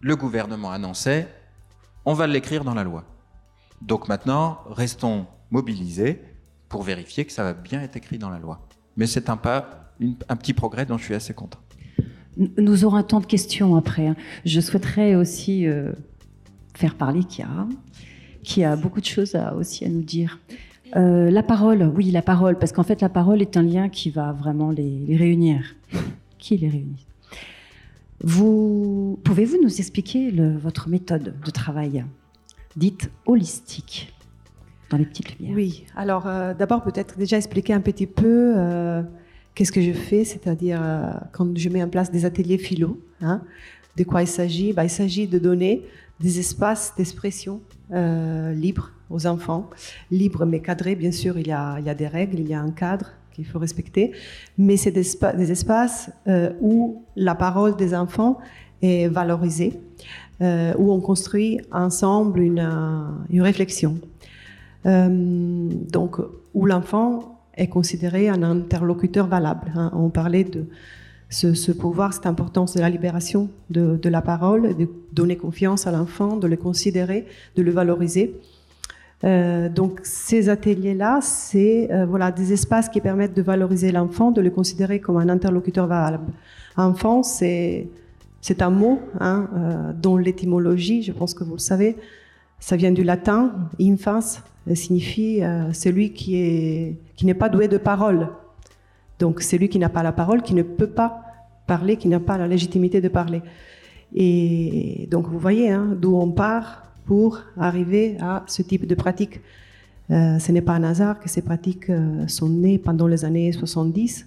le gouvernement annonçait on va l'écrire dans la loi. Donc maintenant, restons mobilisés pour vérifier que ça va bien être écrit dans la loi. Mais c'est un pas, un petit progrès dont je suis assez content. Nous aurons un temps de questions après. Hein. Je souhaiterais aussi euh, faire parler Chiara qui a beaucoup de choses à, aussi à nous dire. Euh, la parole, oui, la parole, parce qu'en fait, la parole est un lien qui va vraiment les, réunir. Qui les réunit? Vous pouvez-vous nous expliquer votre méthode de travail, dite holistique, dans les petites lumières Oui. Alors, euh, d'abord, peut-être déjà expliquer un petit peu euh, qu'est-ce que je fais, c'est-à-dire quand je mets en place des ateliers philo. Hein, de quoi il s'agit? Bah, Il s'agit de donner des espaces d'expression euh, libres aux enfants, libres mais cadrés, bien sûr, il y, a, il y a des règles, il y a un cadre qu'il faut respecter, mais c'est des, espaces euh, où la parole des enfants est valorisée, euh, où on construit ensemble une, une réflexion. donc, où l'enfant est considéré un interlocuteur valable. Hein. On parlait de ce, pouvoir, cette importance de la libération de, la parole, de donner confiance à l'enfant, de le considérer, de le valoriser. Euh, donc ces ateliers-là, c'est euh, voilà des espaces qui permettent de valoriser l'enfant, de le considérer comme un interlocuteur valable. Enfant, c'est c'est un mot hein, euh, dont l'étymologie, je pense que vous le savez, ça vient du latin infans, signifie celui qui est qui n'est pas doué de parole. Donc c'est lui qui n'a pas la parole, qui ne peut pas parler, qui n'a pas la légitimité de parler. Et donc vous voyez hein, d'où on part pour arriver à ce type de pratique. Euh, ce n'est pas un hasard que ces pratiques euh, sont nées pendant les années 70.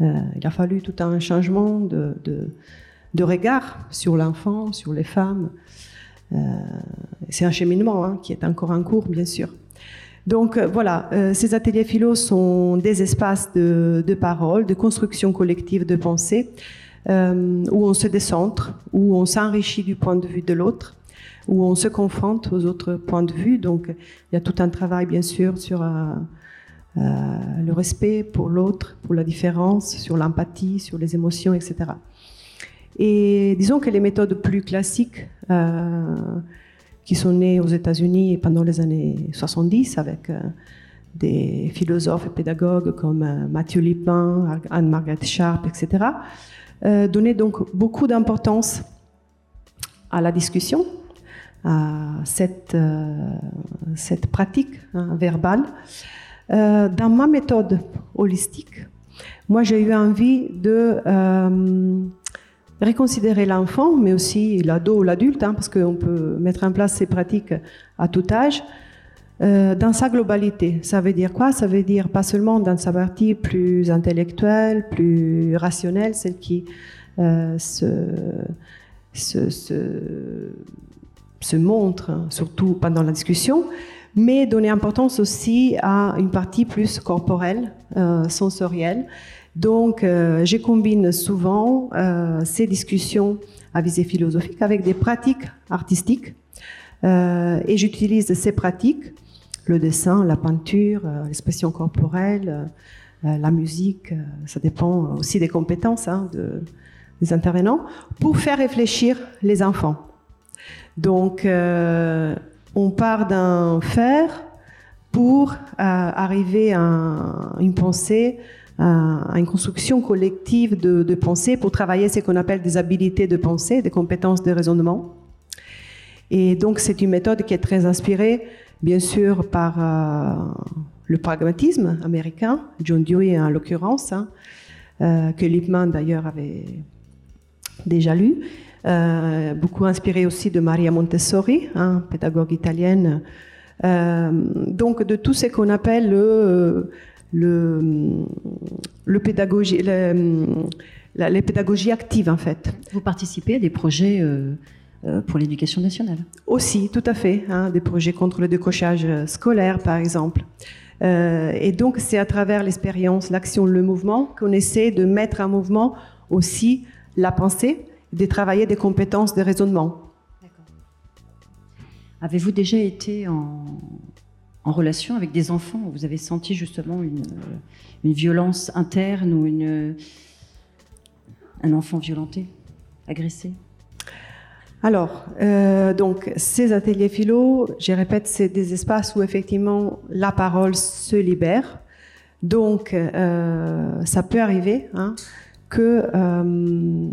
il a fallu tout un changement de, regard sur l'enfant, sur les femmes. c'est un cheminement hein, qui est encore en cours, bien sûr. Donc voilà, ces ateliers philo sont des espaces de, de, parole, de construction collective de pensée, où on se décentre, où on s'enrichit du point de vue de l'autre, où on se confronte aux autres points de vue. Donc, il y a tout un travail, bien sûr, sur euh, euh, le respect pour l'autre, pour la différence, sur l'empathie, sur les émotions, etc. Et disons que les méthodes plus classiques, euh, qui sont nées aux États-Unis pendant les années 70, avec des philosophes et pédagogues comme Matthew Lipman, Anne-Margaret Sharp, etc., donnaient donc beaucoup d'importance à la discussion, à cette, euh, pratique hein, verbale. Euh, dans ma méthode holistique, moi j'ai eu envie de euh, reconsidérer l'enfant, mais aussi l'ado ou l'adulte, hein, parce qu'on peut mettre en place ces pratiques à tout âge, dans sa globalité. Ça veut dire quoi? Ça veut dire pas seulement dans sa partie plus intellectuelle, plus rationnelle, celle qui se, se, se se montre, surtout pendant la discussion, mais donner importance aussi à une partie plus corporelle, euh, sensorielle. Donc, euh, je combine souvent euh, ces discussions à visée philosophique avec des pratiques artistiques. et j'utilise ces pratiques, le dessin, la peinture, l'expression corporelle, la musique, ça dépend aussi des compétences hein, des intervenants, pour faire réfléchir les enfants. Donc, euh, on part d'un faire pour euh, arriver à une pensée, à une construction collective de, pensée, pour travailler ce qu'on appelle des habilités de pensée, des compétences de raisonnement. Et donc, c'est une méthode qui est très inspirée, bien sûr, par euh, le pragmatisme américain, John Dewey en l'occurrence, hein, que Lippmann d'ailleurs avait déjà lu, euh, beaucoup inspiré aussi de Maria Montessori, hein, pédagogue italienne. Euh, donc de tout ce qu'on appelle le, le, le pédagogie, les pédagogies actives en fait. Vous participez à des projets euh, pour l'éducation nationale Aussi, tout à fait, hein, des projets contre le décochage scolaire par exemple. et donc c'est à travers l'expérience, l'action, le mouvement qu'on essaie de mettre en mouvement aussi la pensée, de travailler des compétences de raisonnement. Avez-vous déjà été en, relation avec des enfants vous avez senti justement une, violence interne ou une, un enfant violenté, agressé? Alors, euh, donc, ces ateliers philo, je répète, c'est des espaces où effectivement la parole se libère. Donc, euh, ça peut arriver hein, que euh,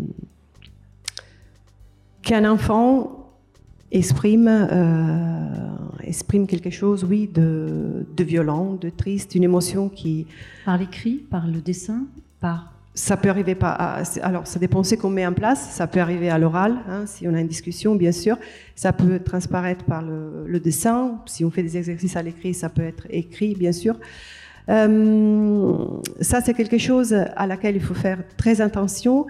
qu'un enfant exprime, euh, exprime quelque chose, oui, de, violent, de triste, une émotion qui... Par l'écrit, par le dessin, par... Ça peut arriver pas. alors, ça dépend ce qu'on met en place. Ça peut arriver à l'oral, hein, si on a une discussion, bien sûr. Ça peut transparaître par le, dessin. Si on fait des exercices à l'écrit, ça peut être écrit, bien sûr. Euh, ça, c'est quelque chose à laquelle il faut faire très attention.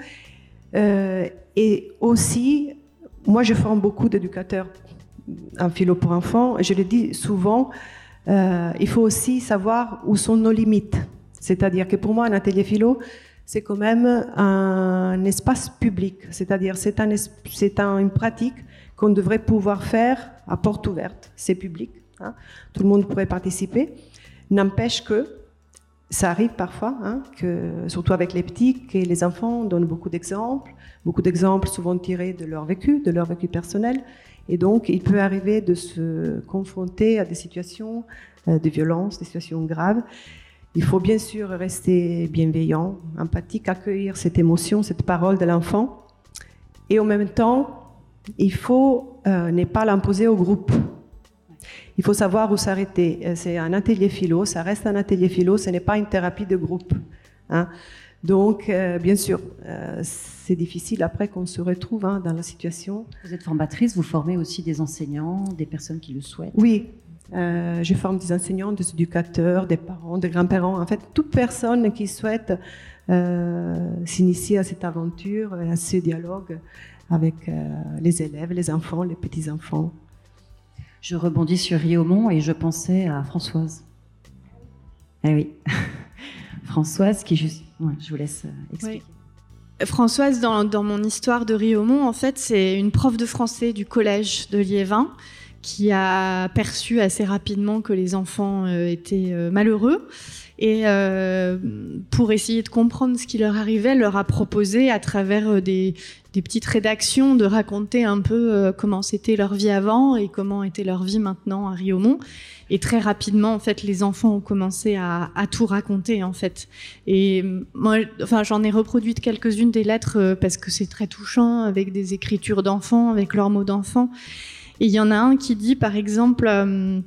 Euh, et aussi moi, je forme beaucoup d'éducateurs en philo pour enfants. Je le dis souvent, euh, il faut aussi savoir où sont nos limites. C'est-à-dire que pour moi, un atelier philo, c'est quand même un espace public. C'est-à-dire, c'est un, un, une pratique qu'on devrait pouvoir faire à porte ouverte. C'est public. Hein. Tout le monde pourrait participer. N'empêche que ça arrive parfois, hein, surtout avec les petits, que les enfants donnent beaucoup d'exemples, beaucoup d'exemples souvent tirés de leur vécu, de leur vécu personnel. Et donc, il peut arriver de se confronter à des situations euh, de violence, des situations graves. Il faut bien sûr rester bienveillant, empathique, accueillir cette émotion, cette parole de l'enfant. Et en même temps, il faut euh, ne pas l'imposer au groupe. Il faut savoir où s'arrêter. Euh, c'est un atelier philo, ça reste un atelier philo, ce n'est pas une thérapie de groupe. Hein. Donc, euh, bien sûr, euh, c'est difficile après qu'on se retrouve hein, dans la situation. Vous êtes formatrice, vous formez aussi des enseignants, des personnes qui le souhaitent. Oui, Euh, je forme des enseignants, des éducateurs, des parents, des grands-parents, en fait, toute personne qui souhaite s'initier à cette aventure, à ce dialogue avec les élèves, les enfants, les petits-enfants. Je rebondis sur Riomont et je pensais à Françoise. Eh oui, Françoise qui juste... je vous laisse expliquer. Françoise, dans, dans, mon histoire de Riomont, en fait, c'est une prof de français du collège de Liévin qui a perçu assez rapidement que les enfants euh, étaient euh, malheureux. Et euh, pour essayer de comprendre ce qui leur arrivait, leur a proposé, à travers des, des petites rédactions, de raconter un peu comment c'était leur vie avant et comment était leur vie maintenant à Riomont. Et très rapidement, en fait, les enfants ont commencé à, à tout raconter, en fait. Et moi, enfin, j'en ai reproduit quelques-unes des lettres parce que c'est très touchant, avec des écritures d'enfants, avec leurs mots d'enfants. Et il y en a un qui dit, par exemple, euh,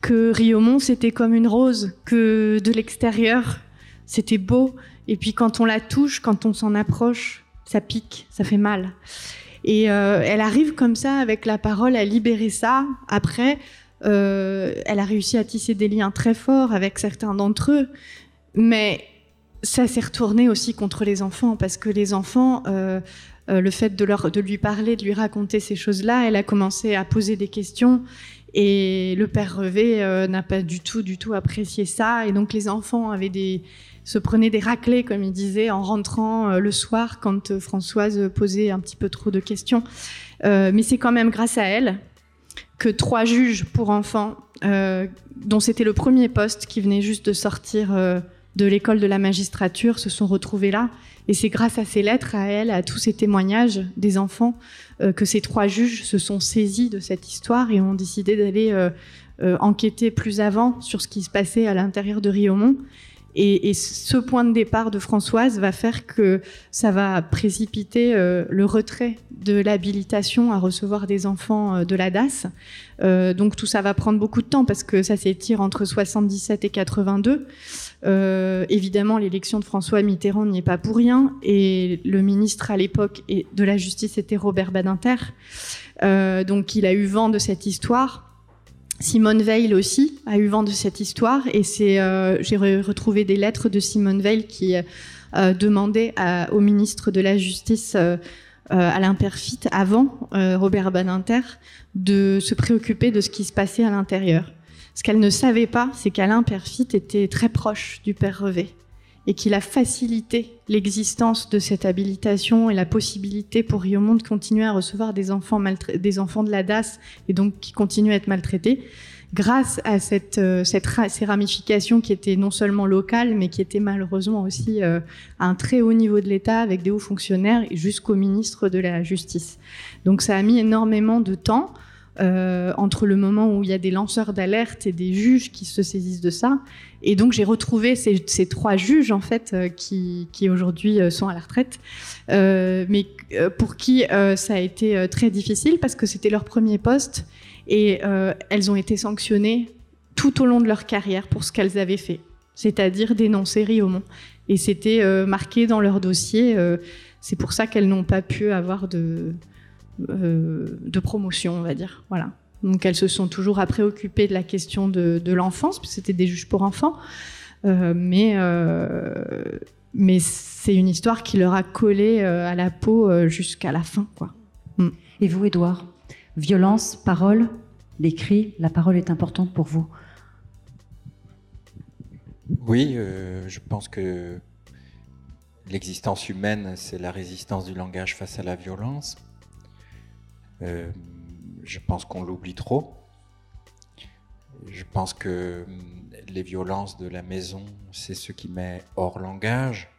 que Riomont, c'était comme une rose, que de l'extérieur, c'était beau. Et puis quand on la touche, quand on s'en approche, ça pique, ça fait mal. Et euh, elle arrive comme ça, avec la parole, à libérer ça. Après, euh, elle a réussi à tisser des liens très forts avec certains d'entre eux. Mais ça s'est retourné aussi contre les enfants, parce que les enfants le fait de, lui parler, de lui raconter ces choses-là, elle a commencé à poser des questions et le père Revé euh, n'a pas du tout, du tout apprécié ça. Et donc les enfants avaient des, se prenaient des raclés, comme il disait, en rentrant euh, le soir quand Françoise posait un petit peu trop de questions. mais c'est quand même grâce à elle que trois juges pour enfants, dont c'était le premier poste qui venait juste de sortir de l'école de la magistrature, se sont retrouvés là et c'est grâce à ces lettres, à elle, à tous ces témoignages des enfants, euh, que ces trois juges se sont saisis de cette histoire et ont décidé d'aller euh, euh, enquêter plus avant sur ce qui se passait à l'intérieur de Riomont. Et, et, ce point de départ de Françoise va faire que ça va précipiter le retrait de l'habilitation à recevoir des enfants de la DAS. donc tout ça va prendre beaucoup de temps parce que ça s'étire entre 77 et 82. Euh, évidemment, l'élection de François Mitterrand n'y est pas pour rien, et le ministre à l'époque de la Justice était Robert Badinter. Euh, donc, il a eu vent de cette histoire. Simone Veil aussi a eu vent de cette histoire, et c'est euh, j'ai retrouvé des lettres de Simone Veil qui demandait au ministre de la Justice. Alain Perfit, avant Robert Badinter, de se préoccuper de ce qui se passait à l'intérieur. Ce qu'elle ne savait pas, c'est qu'Alain Perfit était très proche du père Revé et qu'il a facilité l'existence de cette habilitation et la possibilité pour Riomont de continuer à recevoir des enfants, des enfants de la DAS et donc qui continuent à être maltraités grâce à cette, euh, cette ces ramifications qui étaient non seulement locales, mais qui étaient malheureusement aussi euh, à un très haut niveau de l'État, avec des hauts fonctionnaires jusqu'au ministre de la Justice. Donc ça a mis énormément de temps. Euh, entre le moment où il y a des lanceurs d'alerte et des juges qui se saisissent de ça. Et donc j'ai retrouvé ces, trois juges en fait euh, qui, aujourd'hui euh, sont à la retraite, mais pour qui ça a été très difficile parce que c'était leur premier poste et elles ont été sanctionnées tout au long de leur carrière pour ce qu'elles avaient fait, c'est-à-dire dénoncer Riomont. Et c'était marqué dans leur dossier. C'est pour ça qu'elles n'ont pas pu avoir de, de promotion, on va dire. Voilà. Donc elles se sont toujours à préoccuper de la question de, l'enfance, parce que c'était des juges pour enfants. Euh, mais euh, mais c'est une histoire qui leur a collé à la peau jusqu'à la fin. Quoi. Mm. Et vous, Édouard Violence, parole, l'écrit, la parole est importante pour vous Oui, je pense que l'existence humaine, c'est la résistance du langage face à la violence. Euh, je pense qu'on l'oublie trop. Je pense que hum, les violences de la maison, c'est ce qui met hors langage,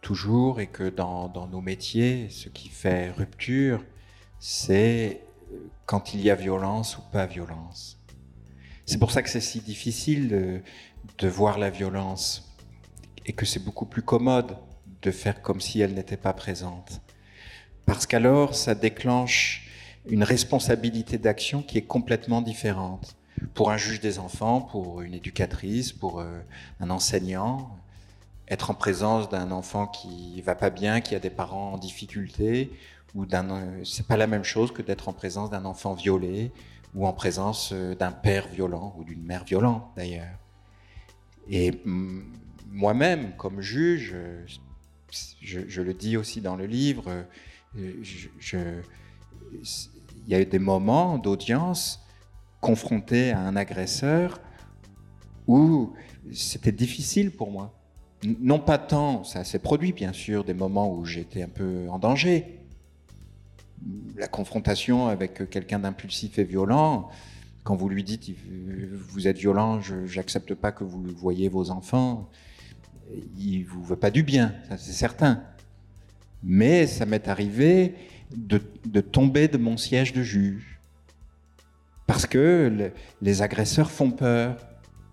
toujours, et que dans, nos métiers, ce qui fait rupture, c'est euh, quand il y a violence ou pas violence. C'est pour ça que c'est si difficile de, de, voir la violence et que c'est beaucoup plus commode de faire comme si elle n'était pas présente. Parce qu'alors, ça déclenche une responsabilité d'action qui est complètement différente. Pour un juge des enfants, pour une éducatrice, pour euh, un enseignant, être en présence d'un enfant qui va pas bien, qui a des parents en difficulté, ou d'un, c'est pas la même chose que d'être en présence d'un enfant violé ou en présence euh, d'un père violent ou d'une mère violente d'ailleurs. Et moi-même, comme juge, je, le dis aussi dans le livre, il y a eu des moments d'audience confrontés à un agresseur où c'était difficile pour moi. Non pas tant, ça s'est produit bien sûr, des moments où j'étais un peu en danger. La confrontation avec quelqu'un d'impulsif et violent, quand vous lui dites vous êtes violent, je n'accepte pas que vous voyez vos enfants, il vous veut pas du bien, ça c'est certain. Mais ça m'est arrivé de, tomber de mon siège de juge. Parce que les agresseurs font peur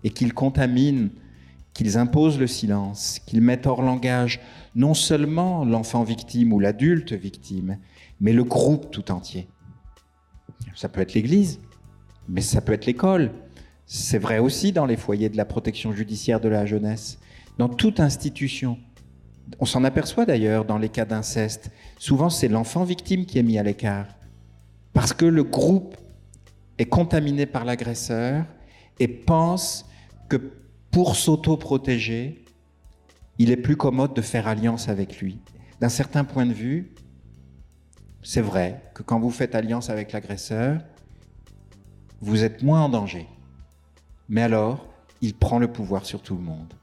et qu'ils contaminent, qu'ils imposent le silence, qu'ils mettent hors langage non seulement l'enfant victime ou l'adulte victime, mais le groupe tout entier. Ça peut être l'Église, mais ça peut être l'école. C'est vrai aussi dans les foyers de la protection judiciaire de la jeunesse dans toute institution. On s'en aperçoit d'ailleurs dans les cas d'inceste. Souvent, c'est l'enfant victime qui est mis à l'écart. Parce que le groupe est contaminé par l'agresseur et pense que pour s'auto-protéger, il est plus commode de faire alliance avec lui. D'un certain point de vue, c'est vrai que quand vous faites alliance avec l'agresseur, vous êtes moins en danger. Mais alors, il prend le pouvoir sur tout le monde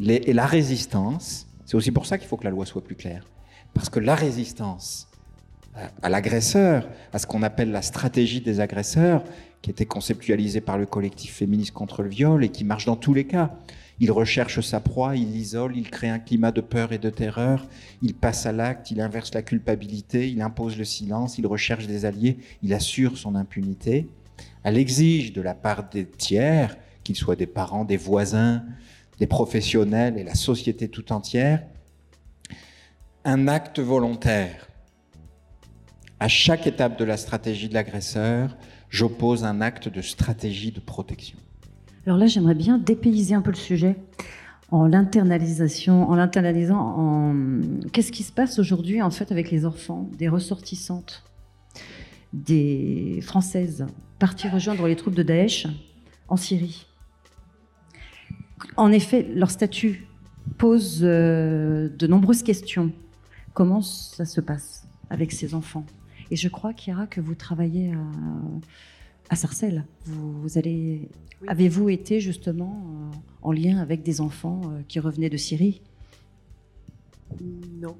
et la résistance, c'est aussi pour ça qu'il faut que la loi soit plus claire. Parce que la résistance à, l'agresseur, à ce qu'on appelle la stratégie des agresseurs, qui était conceptualisée par le collectif féministe contre le viol et qui marche dans tous les cas. Il recherche sa proie, il l'isole, il crée un climat de peur et de terreur, il passe à l'acte, il inverse la culpabilité, il impose le silence, il recherche des alliés, il assure son impunité. Elle exige de la part des tiers, qu'ils soient des parents, des voisins, les professionnels et la société tout entière, un acte volontaire. À chaque étape de la stratégie de l'agresseur, j'oppose un acte de stratégie de protection. Alors là, j'aimerais bien dépayser un peu le sujet en l'internalisation, en l'internalisant en qu'est-ce qui se passe aujourd'hui en fait avec les enfants des ressortissantes, des françaises parties rejoindre les troupes de Daesh en Syrie? En effet, leur statut pose euh, de nombreuses questions. Comment ça se passe avec ces enfants? Et je crois, Kira, que vous travaillez à, Sarcelles. Vous, allez, avez-vous été justement euh, en lien avec des enfants euh, qui revenaient de Syrie? Non,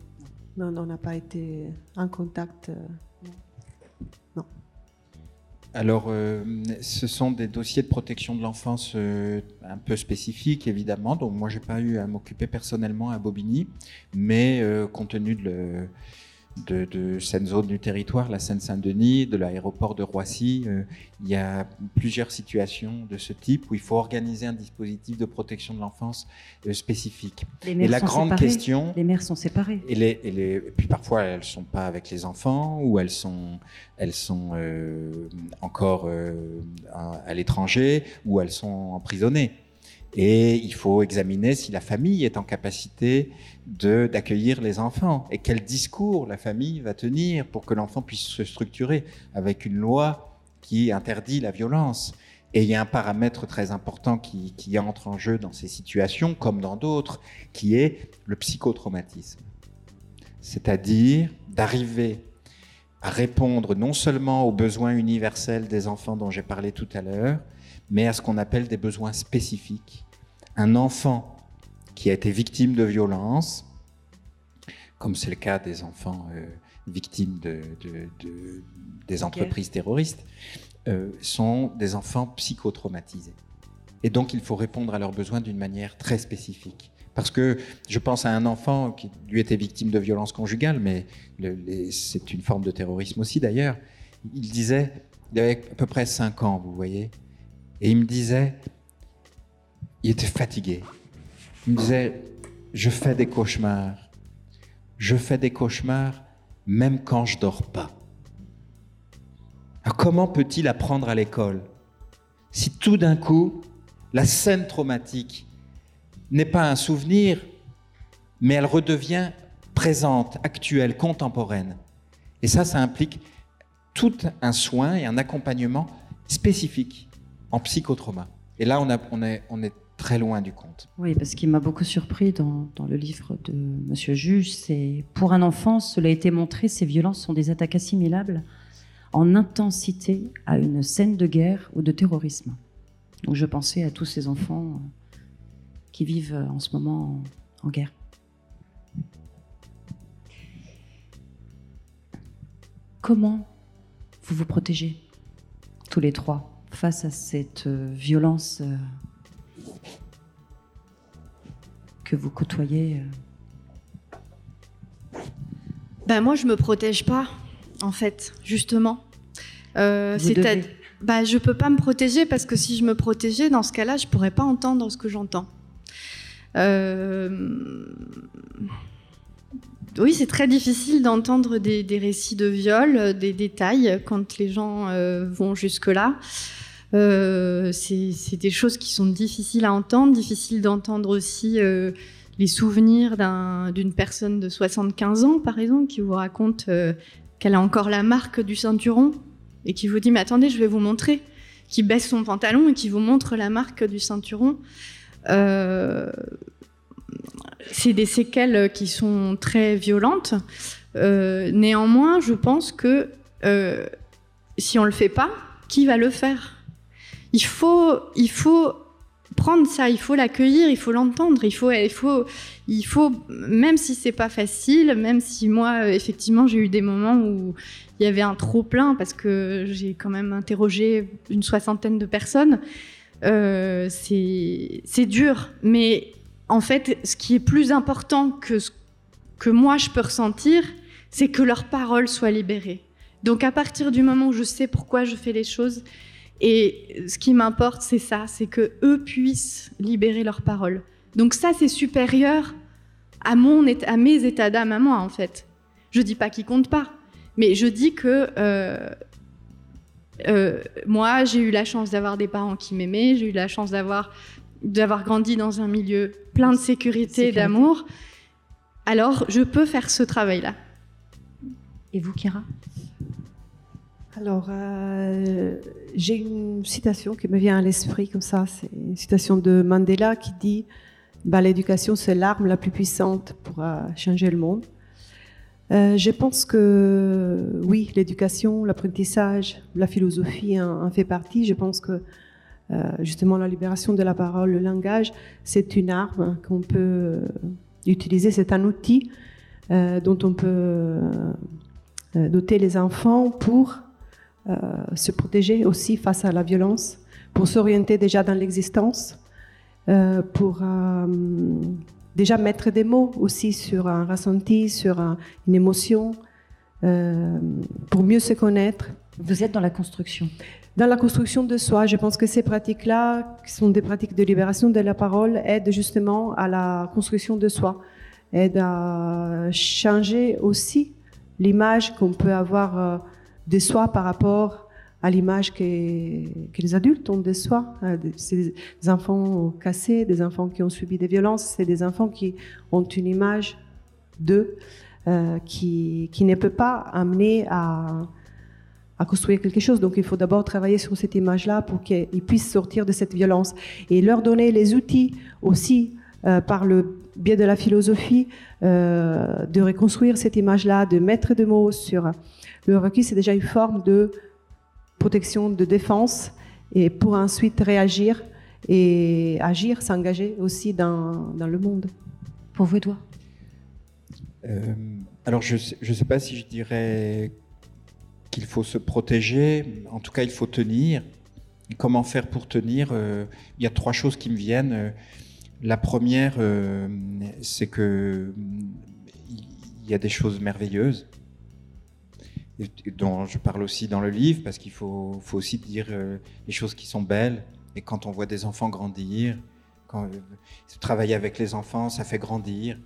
non, on n'a pas été en contact. non. Alors, euh, ce sont des dossiers de protection de l'enfance euh, un peu spécifiques, évidemment. Donc, moi, j'ai pas eu à m'occuper personnellement à Bobigny, mais euh, compte tenu de, de, de cette zone du territoire, la Seine-Saint-Denis, de l'aéroport de Roissy, euh, il y a plusieurs situations de ce type où il faut organiser un dispositif de protection de l'enfance euh, spécifique. Les mères et la sont grande séparées. question, les mères sont séparées. Et, les, et, les, puis parfois elles sont pas avec les enfants ou elles sont, elles sont euh, encore à l'étranger ou elles sont emprisonnées. Et il faut examiner si la famille est en capacité d'accueillir les enfants et quel discours la famille va tenir pour que l'enfant puisse se structurer avec une loi qui interdit la violence. Et il y a un paramètre très important qui, entre en jeu dans ces situations, comme dans d'autres, qui est le psychotraumatisme. C'est-à-dire d'arriver à répondre non seulement aux besoins universels des enfants dont j'ai parlé tout à l'heure, mais à ce qu'on appelle des besoins spécifiques. Un enfant qui a été victime de violence, comme c'est le cas des enfants euh, victimes de, des entreprises terroristes, euh, sont des enfants psychotraumatisés. Et donc il faut répondre à leurs besoins d'une manière très spécifique. Parce que je pense à un enfant qui lui était victime de violence conjugale, mais c'est une forme de terrorisme aussi d'ailleurs. Il disait, il avait à peu près 5 ans, vous voyez, et il me disait, il était fatigué. Il me disait, je fais des cauchemars. Je fais des cauchemars même quand je dors pas. Alors comment peut-il apprendre à l'école si tout d'un coup, la scène traumatique n'est pas un souvenir, mais elle redevient présente, actuelle, contemporaine? Et ça, ça implique tout un soin et un accompagnement spécifique en psychotrauma. Et là, on, est très loin du compte. Oui, parce qu'il m'a beaucoup surpris dans, le livre de Monsieur Juge, c'est pour un enfant, cela a été montré, ces violences sont des attaques assimilables en intensité à une scène de guerre ou de terrorisme. Donc je pensais à tous ces enfants qui vivent en ce moment en guerre. Comment vous vous protégez tous les trois face à cette euh, violence que vous côtoyez euh ben Moi, je me protège pas, en fait, justement. Euh, c'est bah, je peux pas me protéger parce que si je me protégeais, dans ce cas-là, je pourrais pas entendre ce que j'entends. Euh... Oui, c'est très difficile d'entendre des, des, récits de viol, des détails quand les gens euh, vont jusque-là. Euh, c'est des choses qui sont difficiles à entendre, difficiles d'entendre aussi euh, les souvenirs d'une personne de 75 ans, par exemple, qui vous raconte euh, qu'elle a encore la marque du ceinturon et qui vous dit mais attendez, je vais vous montrer, qui baisse son pantalon et qui vous montre la marque du ceinturon. C'est des séquelles qui sont très violentes. Néanmoins, je pense que si on le fait pas, qui va le faire? Il faut, il faut prendre ça, il faut l'accueillir, il faut l'entendre, il faut, il faut, il faut, même si c'est pas facile, même si moi, effectivement, j'ai eu des moments où il y avait un trop plein parce que j'ai quand même interrogé une soixantaine de personnes. Euh, c'est dur, mais en fait, ce qui est plus important que que moi je peux ressentir, c'est que leurs paroles soient libérées. Donc à partir du moment où je sais pourquoi je fais les choses, et ce qui m'importe, c'est ça, c'est que eux puissent libérer leurs paroles. Donc ça, c'est supérieur à mon à mes états d'âme à moi en fait. Je dis pas qu'ils comptent pas, mais je dis que euh, euh, moi, j'ai eu la chance d'avoir des parents qui m'aimaient, j'ai eu la chance d'avoir d'avoir grandi dans un milieu plein de sécurité et d'amour. Alors, je peux faire ce travail-là. Et vous, Kira? Alors, euh, j'ai une citation qui me vient à l'esprit comme ça. C'est une citation de Mandela qui dit bah, L'éducation, c'est l'arme la plus puissante pour euh, changer le monde. Euh, je pense que oui, l'éducation, l'apprentissage, la philosophie en, fait partie. Je pense que justement la libération de la parole, le langage, c'est une arme qu'on peut utiliser, c'est un outil dont on peut doter les enfants pour se protéger aussi face à la violence, pour s'orienter déjà dans l'existence, euh, pour déjà mettre des mots aussi sur un ressenti, sur un, une émotion, euh, pour mieux se connaître. Vous êtes dans la construction Dans la construction de soi, je pense que ces pratiques-là, qui sont des pratiques de libération de la parole, aident justement à la construction de soi, aident à changer aussi l'image qu'on peut avoir euh, de soi par rapport à l'image que, les adultes ont de soi. C'est des enfants cassés, des enfants qui ont subi des violences, c'est des enfants qui ont une image d'eux euh, qui, qui ne peut pas amener à, à construire quelque chose. Donc il faut d'abord travailler sur cette image-là pour qu'ils puissent sortir de cette violence et leur donner les outils aussi euh, par le biais de la philosophie euh, de reconstruire cette image-là, de mettre des mots sur le recueil. C'est déjà une forme de protection, de défense, et pour ensuite réagir et agir, s'engager aussi dans, dans, le monde. Pour vous, Edouard euh, Alors, je ne sais pas si je dirais qu'il faut se protéger, en tout cas, il faut tenir. Comment faire pour tenir? Euh, Il y a trois choses qui me viennent. La première, euh, c'est que il y a des choses merveilleuses dont je parle aussi dans le livre, parce qu'il faut, aussi dire euh, les choses qui sont belles. Et quand on voit des enfants grandir, quand euh, travailler avec les enfants, ça fait grandir,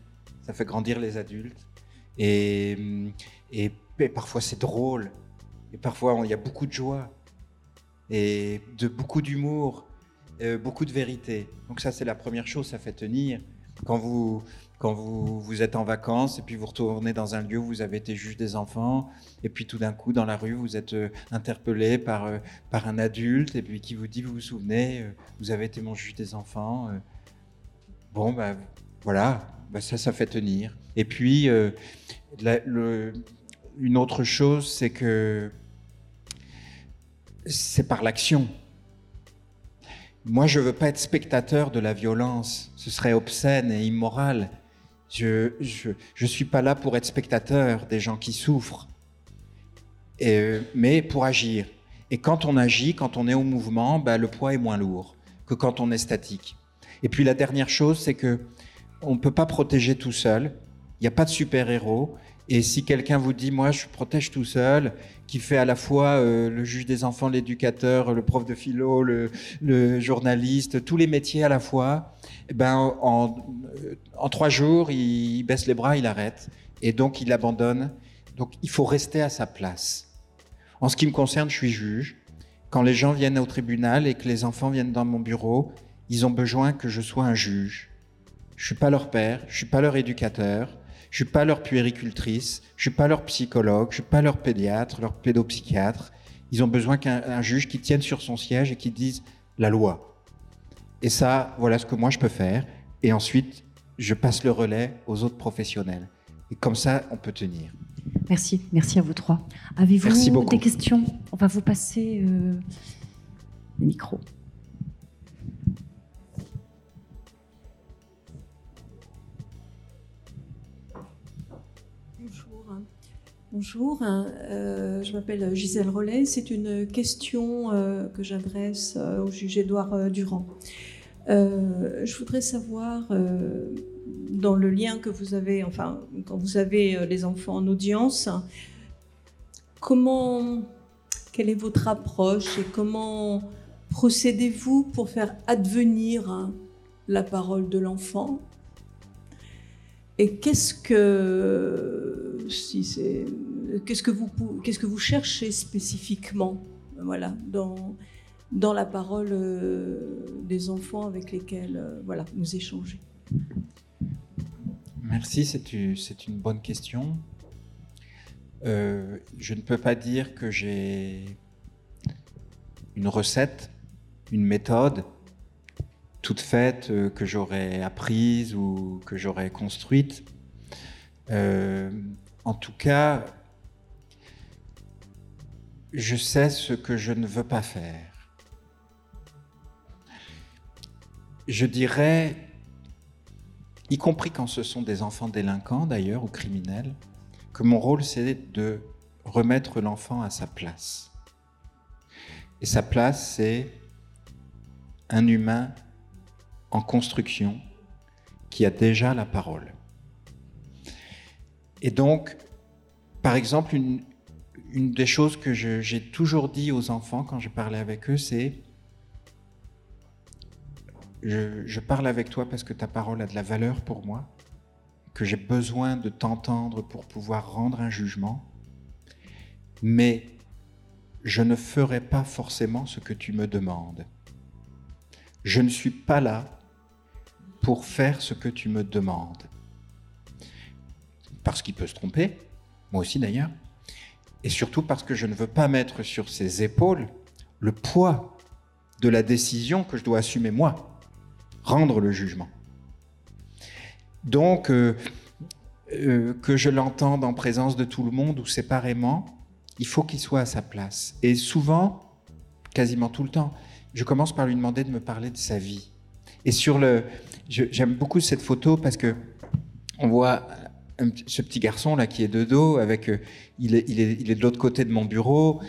ça fait grandir les adultes. Et, et, et parfois c'est drôle, et parfois il y a beaucoup de joie, et de beaucoup d'humour, euh, beaucoup de vérité. Donc ça c'est la première chose, ça fait tenir. quand vous, quand vous, vous êtes en vacances et puis vous retournez dans un lieu où vous avez été juge des enfants, et puis tout d'un coup, dans la rue, vous êtes euh, interpellé par, euh, par un adulte, et puis qui vous dit, vous vous souvenez, vous avez été mon juge des enfants. Bon, ben voilà, ben ça, ça fait tenir. Et puis, une autre chose, c'est que c'est par l'action. Moi, je ne veux pas être spectateur de la violence. Ce serait obscène et immoral. Je ne suis pas là pour être spectateur des gens qui souffrent, mais pour agir. Et quand on agit, quand on est au mouvement, bah, le poids est moins lourd que quand on est statique. Et puis la dernière chose, c'est que on ne peut pas protéger tout seul. Il n'y a pas de super-héros. Et si quelqu'un vous dit, moi, je protège tout seul, qui fait à la fois euh, le juge des enfants, l'éducateur, le prof de philo, le, journaliste, tous les métiers à la fois, eh ben, en, en trois jours, il baisse les bras, il arrête. Et donc, il abandonne. Donc, il faut rester à sa place. En ce qui me concerne, je suis juge. Quand les gens viennent au tribunal et que les enfants viennent dans mon bureau, ils ont besoin que je sois un juge. Je suis pas leur père, je suis pas leur éducateur, je suis pas leur puéricultrice, je suis pas leur psychologue, je suis pas leur pédiatre, leur pédopsychiatre. Ils ont besoin qu'un juge qui tienne sur son siège et qui dise la loi. Et ça, voilà ce que moi je peux faire. Et ensuite, je passe le relais aux autres professionnels. Et comme ça, on peut tenir. Merci, merci à vous trois. Avez-vous des questions? On va vous passer euh, le micro. Bonjour, euh, je m'appelle Gisèle Rollet. C'est une question euh, que j'adresse au juge Édouard Durand. je voudrais savoir dans le lien que vous avez, enfin, quand vous avez euh, les enfants en audience, comment, quelle est votre approche et comment procédez-vous pour faire advenir hein, la parole de l'enfant? Et qu'est-ce que, qu'est-ce que vous, cherchez spécifiquement, voilà, dans la parole euh, des enfants avec lesquels, euh, voilà, vous échangez. Merci, c'est une, bonne question. Euh, je ne peux pas dire que j'ai une recette, une méthode toute faite que j'aurais apprise ou que j'aurais construite. En tout cas, je sais ce que je ne veux pas faire. Je dirais y compris quand ce sont des enfants délinquants d'ailleurs ou criminels, que mon rôle c'est de remettre l'enfant à sa place. Et sa place c'est un humain en construction qui a déjà la parole. Et donc, par exemple, une, des choses que j'ai toujours dit aux enfants quand je parlais avec eux, c'est je, parle avec toi parce que ta parole a de la valeur pour moi, que j'ai besoin de t'entendre pour pouvoir rendre un jugement, mais je ne ferai pas forcément ce que tu me demandes. Je ne suis pas là pour faire ce que tu me demandes. Parce qu'il peut se tromper, moi aussi d'ailleurs, et surtout parce que je ne veux pas mettre sur ses épaules le poids de la décision que je dois assumer moi rendre le jugement. Donc, euh, euh, que je l'entende en présence de tout le monde ou séparément, il faut qu'il soit à sa place. Et souvent, quasiment tout le temps, je commence par lui demander de me parler de sa vie. Et sur le, j'aime beaucoup cette photo parce que on voit ce petit garçon là qui est de dos, avec, euh, il, est, il, est, il, est, de l'autre côté de mon bureau,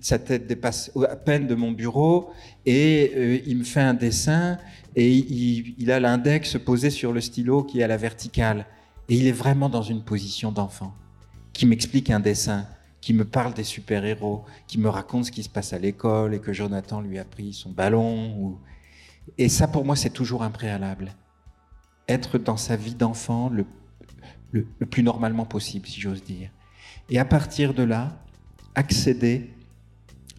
sa tête dépasse à peine de mon bureau, et il me fait un dessin et il, a l'index posé sur le stylo qui est à la verticale. Et il est vraiment dans une position d'enfant, qui m'explique un dessin, qui me parle des super-héros, qui me raconte ce qui se passe à l'école et que Jonathan lui a pris son ballon. Et ça, pour moi, c'est toujours un préalable. Être dans sa vie d'enfant le, le, plus normalement possible, si j'ose dire. Et à partir de là, accéder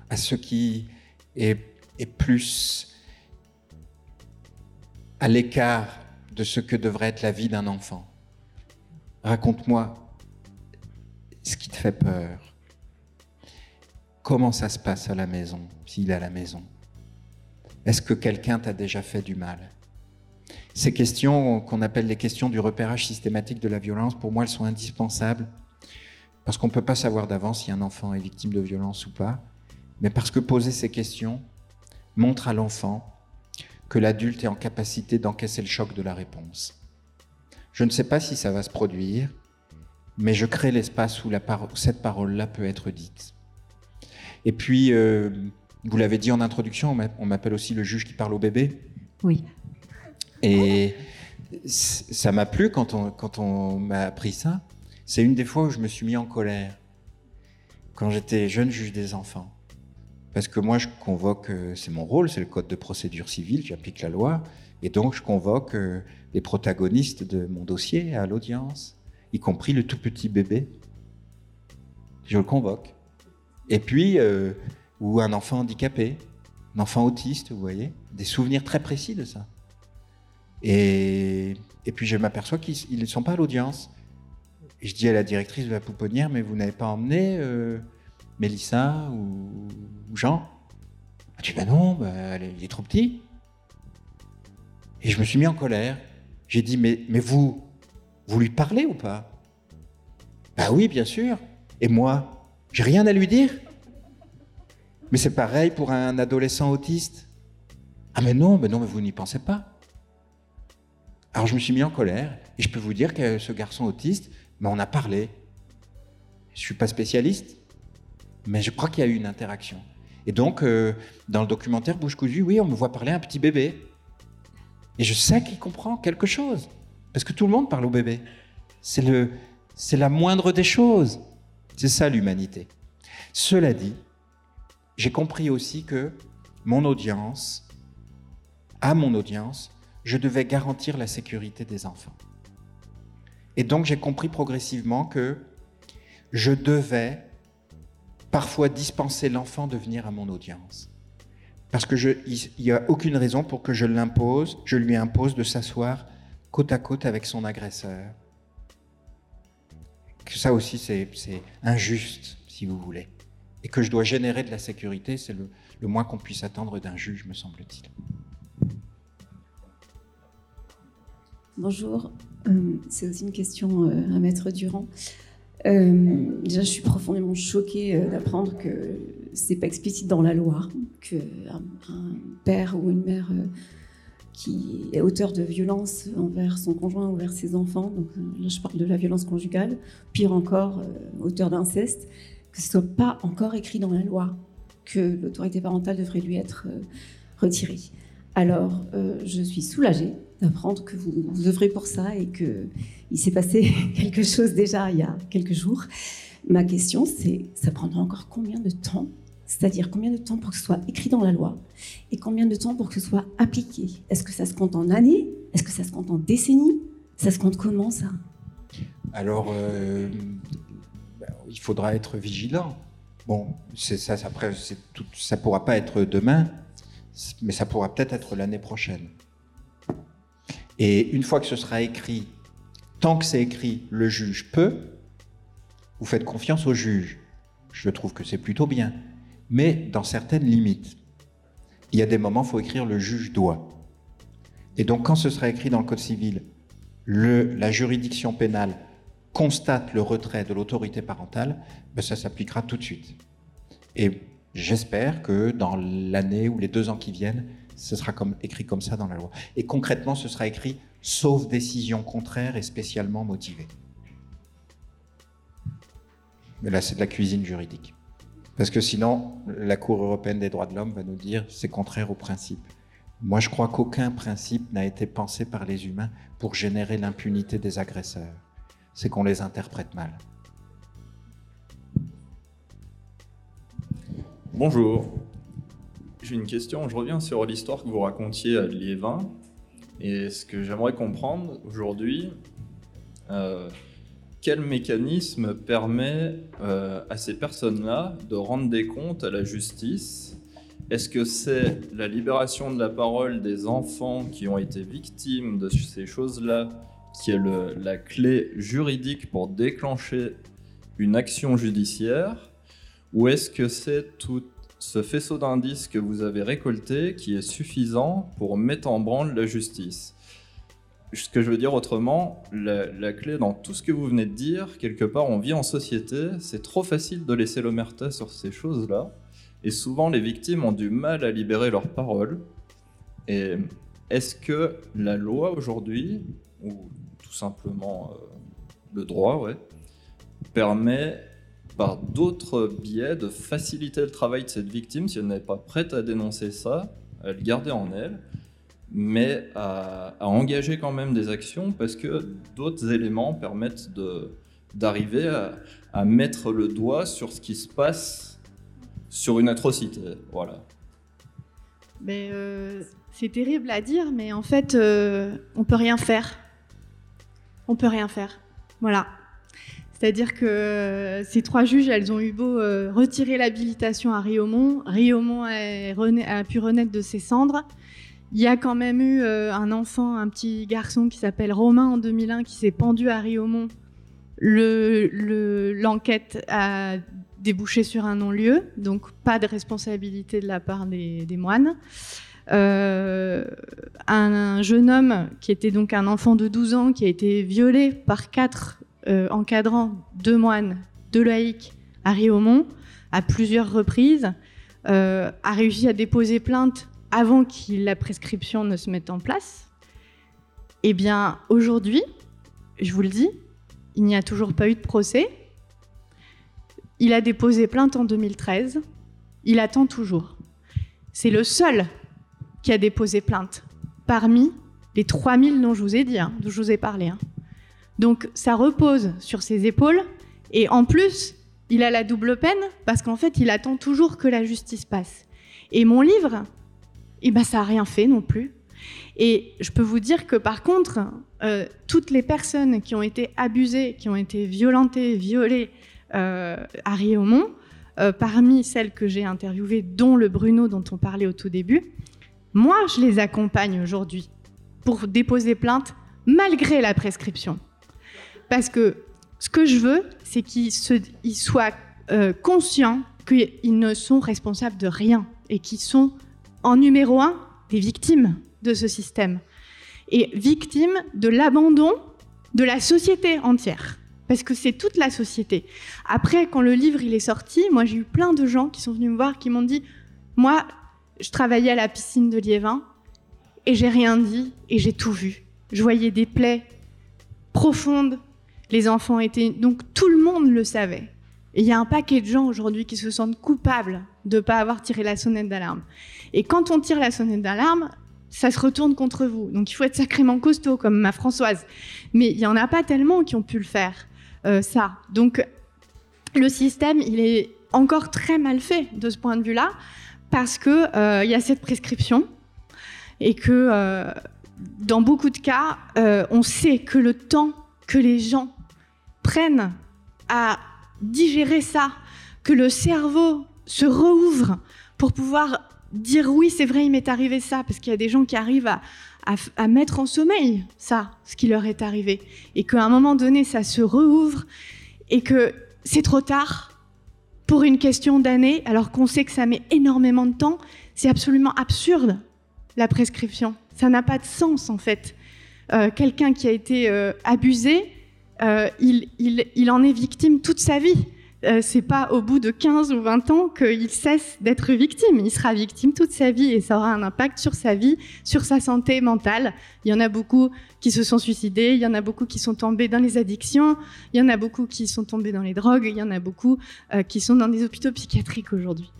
à ce qui est, est plus à l'écart de ce que devrait être la vie d'un enfant. Raconte-moi ce qui te fait peur. Comment ça se passe à la maison, s'il est à la maison? Est-ce que quelqu'un t'a déjà fait du mal? Ces questions qu'on appelle les questions du repérage systématique de la violence, pour moi, elles sont indispensables parce qu'on ne peut pas savoir d'avance si un enfant est victime de violence ou pas, mais parce que poser ces questions montre à l'enfant que l'adulte est en capacité d'encaisser le choc de la réponse. Je ne sais pas si ça va se produire, mais je crée l'espace où, cette parole-là peut être dite. Et puis, euh, vous l'avez dit en introduction, on m'appelle aussi le juge qui parle au bébé. Oui. Et ça m'a plu quand on, quand on m'a appris ça. C'est une des fois où je me suis mis en colère, quand j'étais jeune juge des enfants. Parce que moi, je convoque, euh, c'est mon rôle, c'est le code de procédure civile, j'applique la loi, et donc je convoque euh, les protagonistes de mon dossier à l'audience, y compris le tout petit bébé. Je le convoque. Et puis, euh, ou un enfant handicapé, un enfant autiste, vous voyez, des souvenirs très précis de ça. Et, puis je m'aperçois qu'ils ne sont pas à l'audience. Et je dis à la directrice de la pouponnière, mais vous n'avez pas emmené Mélissa ou, Jean? Tu dis, bah non, bah, il est trop petit. Et je me suis mis en colère. J'ai dit, mais, mais vous, vous lui parlez ou pas? Bah oui, bien sûr. Et moi, j'ai rien à lui dire. Mais c'est pareil pour un adolescent autiste. Ah mais non, mais non, mais vous n'y pensez pas. Alors je me suis mis en colère et je peux vous dire que ce garçon autiste, mais on a parlé. Je suis pas spécialiste, mais je crois qu'il y a eu une interaction. Et donc, euh, dans le documentaire Bouche cousue, oui, on me voit parler à un petit bébé. Et je sais qu'il comprend quelque chose. Parce que tout le monde parle au bébé. C'est, le, c'est la moindre des choses. C'est ça l'humanité. Cela dit, j'ai compris aussi que mon audience, à mon audience, je devais garantir la sécurité des enfants. Et donc j'ai compris progressivement que je devais parfois dispenser l'enfant de venir à mon audience. Parce qu'il n'y a aucune raison pour que je l'impose, je lui impose de s'asseoir côte à côte avec son agresseur. Que ça aussi, c'est injuste, si vous voulez. Et que je dois générer de la sécurité, c'est le, moins qu'on puisse attendre d'un juge, me semble-t-il. Bonjour, euh, c'est aussi une question euh, à Maître Durand. Euh, déjà, je suis profondément choquée d'apprendre que c'est pas explicite dans la loi qu'un un père ou une mère qui est auteur de violence envers son conjoint ou envers ses enfants, donc là je parle de la violence conjugale, pire encore, auteur d'inceste, que ce soit pas encore écrit dans la loi que l'autorité parentale devrait lui être retirée. Alors, je suis soulagée d'apprendre que vous, vous œuvrez pour ça et qu'il s'est passé quelque chose déjà il y a quelques jours. Ma question, c'est ça prendra encore combien de temps C'est-à-dire combien de temps pour que ce soit écrit dans la loi et combien de temps pour que ce soit appliqué? Est-ce que ça se compte en années? Est-ce que ça se compte en décennies? Ça se compte comment ça? Alors, euh, il faudra être vigilant. Bon, ça, ça pourra pas être demain, mais ça pourra peut-être être l'année prochaine. Et une fois que ce sera écrit, tant que c'est écrit, le juge peut, vous faites confiance au juge. Je trouve que c'est plutôt bien, mais dans certaines limites. Il y a des moments, il faut écrire le juge doit. Et donc quand ce sera écrit dans le Code civil, le, la juridiction pénale constate le retrait de l'autorité parentale, ben ça s'appliquera tout de suite. Et j'espère que dans l'année ou les deux ans qui viennent, ce sera écrit comme ça dans la loi. Et concrètement, ce sera écrit sauf décision contraire et spécialement motivée. Mais là, c'est de la cuisine juridique. Parce que sinon, la Cour européenne des droits de l'homme va nous dire c'est contraire au principe. Moi, je crois qu'aucun principe n'a été pensé par les humains pour générer l'impunité des agresseurs. C'est qu'on les interprète mal. Bonjour. J'ai une question. Je reviens sur l'histoire que vous racontiez à Liévin. Et ce que j'aimerais comprendre aujourd'hui, euh, quel mécanisme permet euh, à ces personnes-là de rendre des comptes à la justice? Est-ce que c'est la libération de la parole des enfants qui ont été victimes de ces choses-là qui est la clé juridique pour déclencher une action judiciaire? Ou est-ce que c'est tout ce faisceau d'indices que vous avez récolté qui est suffisant pour mettre en branle la justice ce que je veux dire autrement, la, clé dans tout ce que vous venez de dire, quelque part, on vit en société, c'est trop facile de laisser l'omerta sur ces choses-là, et souvent les victimes ont du mal à libérer leurs paroles. Et est-ce que la loi aujourd'hui, ou tout simplement euh, le droit, ouais, permet par d'autres biais de faciliter le travail de cette victime si elle n'est pas prête à dénoncer ça, à le garder en elle, mais à, engager quand même des actions parce que d'autres éléments permettent d'arriver à, à mettre le doigt sur ce qui se passe sur une atrocité. Voilà. Mais euh, c'est terrible à dire, mais en fait, euh, on peut rien faire. On peut rien faire. Voilà. C'est-à-dire que euh, ces trois juges, elles ont eu beau euh, retirer l'habilitation à Riomont. Riomont a pu renaître de ses cendres. Il y a quand même eu euh, un enfant, un petit garçon qui s'appelle Romain en 2001 qui s'est pendu à Riomont. Le- le- L'enquête a débouché sur un non-lieu, donc pas de responsabilité de la part des, moines. Un, un jeune homme qui était donc un enfant de 12 ans qui a été violé par quatre euh, encadrants, deux moines, deux laïcs à Riomont à plusieurs reprises, euh, a réussi à déposer plainte avant que la prescription ne se mette en place. Eh bien, aujourd'hui, je vous le dis, il n'y a toujours pas eu de procès. Il a déposé plainte en 2013. Il attend toujours. C'est le seul qui a déposé plainte parmi les 3000 dont je vous ai dit, hein, dont je vous ai parlé. hein. Donc ça repose sur ses épaules et en plus, il a la double peine parce qu'en fait, il attend toujours que la justice passe. Et mon livre, eh ben, ça n'a rien fait non plus. Et je peux vous dire que par contre, euh, toutes les personnes qui ont été abusées, qui ont été violentées, violées euh, à Riomont, euh, parmi celles que j'ai interviewées, dont le Bruno dont on parlait au tout début, moi, je les accompagne aujourd'hui pour déposer plainte malgré la prescription. Parce que ce que je veux, c'est qu'ils soient euh, conscients qu'ils ne sont responsables de rien et qu'ils sont, en numéro un, des victimes de ce système. Et victimes de l'abandon de la société entière. Parce que c'est toute la société. Après, quand le livre il est sorti, moi j'ai eu plein de gens qui sont venus me voir qui m'ont dit Moi, je travaillais à la piscine de Liévin et j'ai rien dit et j'ai tout vu. Je voyais des plaies profondes. Les enfants étaient. Donc tout le monde le savait. Et il y a un paquet de gens aujourd'hui qui se sentent coupables de ne pas avoir tiré la sonnette d'alarme. Et quand on tire la sonnette d'alarme, ça se retourne contre vous. Donc il faut être sacrément costaud, comme ma Françoise. Mais il n'y en a pas tellement qui ont pu le faire, euh, ça. Donc le système, il est encore très mal fait de ce point de vue-là, parce qu'il il y a cette prescription, et que euh, dans beaucoup de cas, euh, on sait que le temps que les gens prennent à digérer ça, que le cerveau se rouvre pour pouvoir dire oui, c'est vrai, il m'est arrivé ça, parce qu'il y a des gens qui arrivent à, mettre en sommeil ça, ce qui leur est arrivé, et qu'à un moment donné, ça se rouvre, et que c'est trop tard pour une question d'années, alors qu'on sait que ça met énormément de temps, c'est absolument absurde, la prescription. Ça n'a pas de sens, en fait. Euh, Quelqu'un qui a été euh, abusé, euh, il, en est victime toute sa vie. Euh, c'est pas au bout de 15 ou 20 ans qu'il cesse d'être victime. Il sera victime toute sa vie et ça aura un impact sur sa vie, sur sa santé mentale. Il y en a beaucoup qui se sont suicidés, il y en a beaucoup qui sont tombés dans les addictions, il y en a beaucoup qui sont tombés dans les drogues, il y en a beaucoup euh, qui sont dans des hôpitaux psychiatriques aujourd'hui.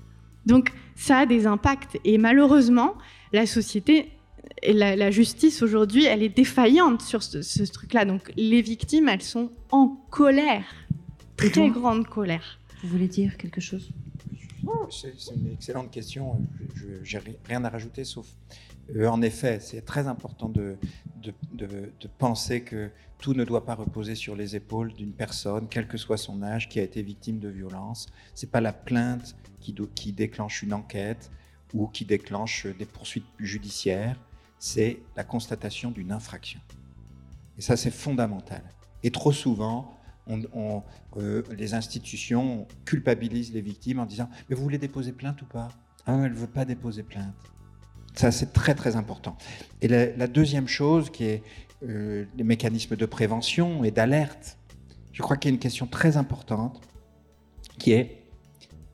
Donc ça a des impacts et malheureusement, la société et la, la justice aujourd'hui, elle est défaillante sur ce, ce truc-là. Donc les victimes, elles sont en colère, très toi grande colère. Vous voulez dire quelque chose? C'est c'est une excellente question. Je n'ai rien à rajouter, sauf, euh, en effet, c'est très important de, de, de- de penser que tout ne doit pas reposer sur les épaules d'une personne, quel que soit son âge, qui a été victime de violence. C'est pas la plainte qui déclenche une enquête ou qui déclenche des poursuites judiciaires, c'est la constatation d'une infraction. Et ça, c'est fondamental. Et trop souvent, euh, les institutions culpabilisent les victimes en disant Mais vous voulez déposer plainte ou pas? Ah, elle ne veut pas déposer plainte. Ça, c'est très, très important. Et la, deuxième chose, qui est euh, les mécanismes de prévention et d'alerte, je crois qu'il y a une question très importante qui est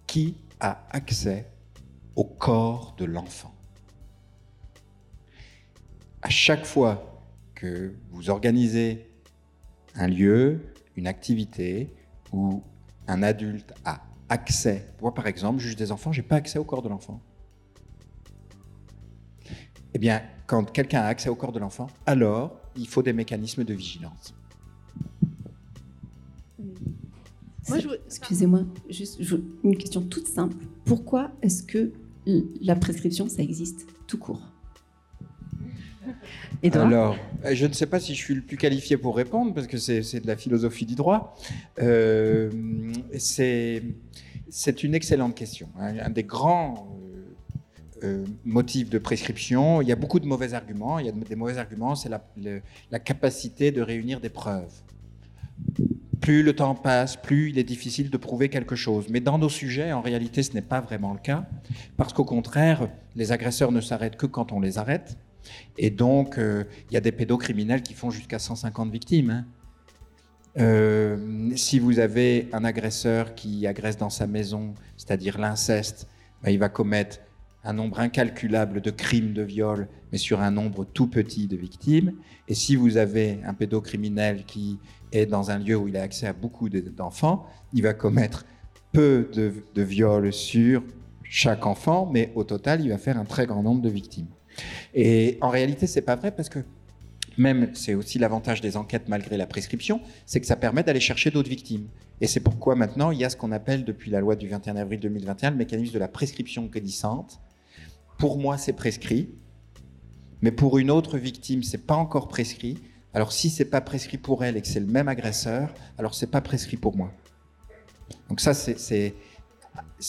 qui a accès au corps de l'enfant? À chaque fois que vous organisez un lieu, une activité où un adulte a accès, moi par exemple, juge des enfants, j'ai pas accès au corps de l'enfant. Eh bien, quand quelqu'un a accès au corps de l'enfant, alors il faut des mécanismes de vigilance. Excusez-moi, juste une question toute simple. Pourquoi est-ce que la prescription, ça existe tout court? Alors, euh, je ne sais pas si je suis le plus qualifié pour répondre, parce que c'est de la philosophie du droit. Euh, c'est une excellente question. Un, des grands euh, motifs de prescription, il y a beaucoup de mauvais arguments. Il y a des mauvais arguments, c'est la capacité de réunir des preuves plus le temps passe, plus il est difficile de prouver quelque chose. Mais dans nos sujets, en réalité, ce n'est pas vraiment le cas, parce qu'au contraire, les agresseurs ne s'arrêtent que quand on les arrête. Et donc, euh, il y a des pédocriminels qui font jusqu'à 150 victimes. Hein. Euh, si vous avez un agresseur qui agresse dans sa maison, c'est-à-dire l'inceste, ben, il va commettre un nombre incalculable de crimes de viol, mais sur un nombre tout petit de victimes. Et si vous avez un pédocriminel qui est dans un lieu où il a accès à beaucoup d'enfants, il va commettre peu de, de viols sur chaque enfant, mais au total, il va faire un très grand nombre de victimes. Et en réalité, c'est pas vrai parce que même, c'est aussi l'avantage des enquêtes malgré la prescription, c'est que ça permet d'aller chercher d'autres victimes. Et c'est pourquoi maintenant, il y a ce qu'on appelle, depuis la loi du 21 avril 2021, le mécanisme de la prescription glissante. Pour moi, c'est prescrit, mais pour une autre victime, c'est pas encore prescrit. Alors si c'est pas prescrit pour elle et que c'est le même agresseur, alors c'est pas prescrit pour moi. Donc ça, c'est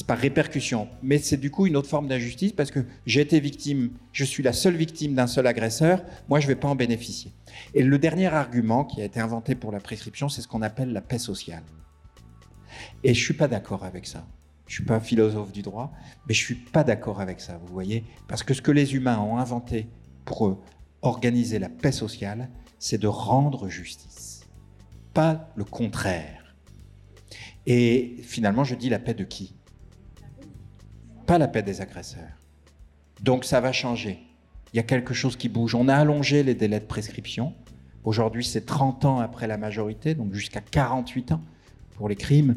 par répercussion. Mais c'est du coup une autre forme d'injustice parce que j'ai été victime, je suis la seule victime d'un seul agresseur, moi je ne vais pas en bénéficier. Et le dernier argument qui a été inventé pour la prescription, c'est ce qu'on appelle la paix sociale. Et je ne suis pas d'accord avec ça. Je ne suis pas philosophe du droit, mais je ne suis pas d'accord avec ça, vous voyez Parce que ce que les humains ont inventé pour organiser la paix sociale, c'est de rendre justice, pas le contraire. Et finalement, je dis la paix de qui? Pas la paix des agresseurs. Donc ça va changer. Il y a quelque chose qui bouge. On a allongé les délais de prescription. Aujourd'hui, c'est 30 ans après la majorité, donc jusqu'à 48 ans pour les crimes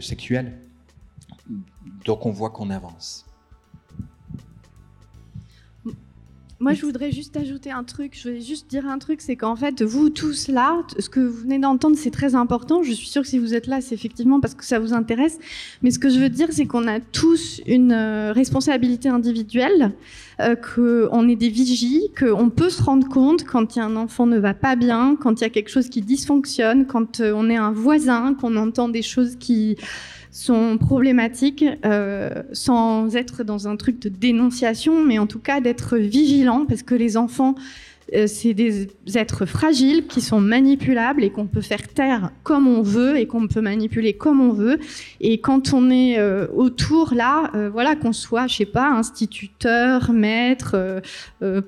sexuels. Donc on voit qu'on avance. Moi, je voudrais juste ajouter un truc. Je voulais juste dire un truc, c'est qu'en fait, vous tous là, ce que vous venez d'entendre, c'est très important. Je suis sûre que si vous êtes là, c'est effectivement parce que ça vous intéresse. Mais ce que je veux dire, c'est qu'on a tous une euh, responsabilité individuelle, euh, qu'on est des vigies, qu'on peut se rendre compte quand il y a un enfant ne va pas bien, quand il y a quelque chose qui dysfonctionne, quand euh, on est un voisin, qu'on entend des choses qui sont problématiques euh, sans être dans un truc de dénonciation, mais en tout cas d'être vigilant parce que les enfants, euh, c'est des êtres fragiles qui sont manipulables et qu'on peut faire taire comme on veut et qu'on peut manipuler comme on veut. Et quand on est euh, autour là, voilà, qu'on soit, je sais pas, instituteur, maître,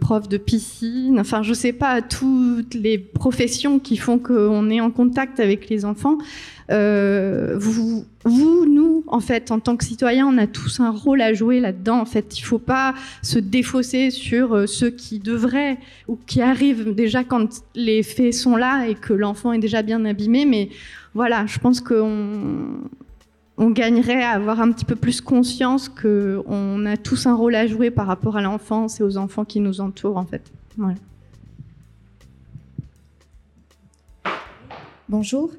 prof de piscine, enfin, je sais pas, toutes les professions qui font qu'on est en contact avec les enfants. Euh, vous, nous, en fait, en tant que citoyens, on a tous un rôle à jouer là-dedans. En fait, il ne faut pas se défausser sur euh, ceux qui devraient ou qui arrivent déjà quand les faits sont là et que l'enfant est déjà bien abîmé. Mais voilà, je pense qu'on on gagnerait à avoir un petit peu plus conscience qu'on a tous un rôle à jouer par rapport à l'enfance et aux enfants qui nous entourent, en fait. Bonjour.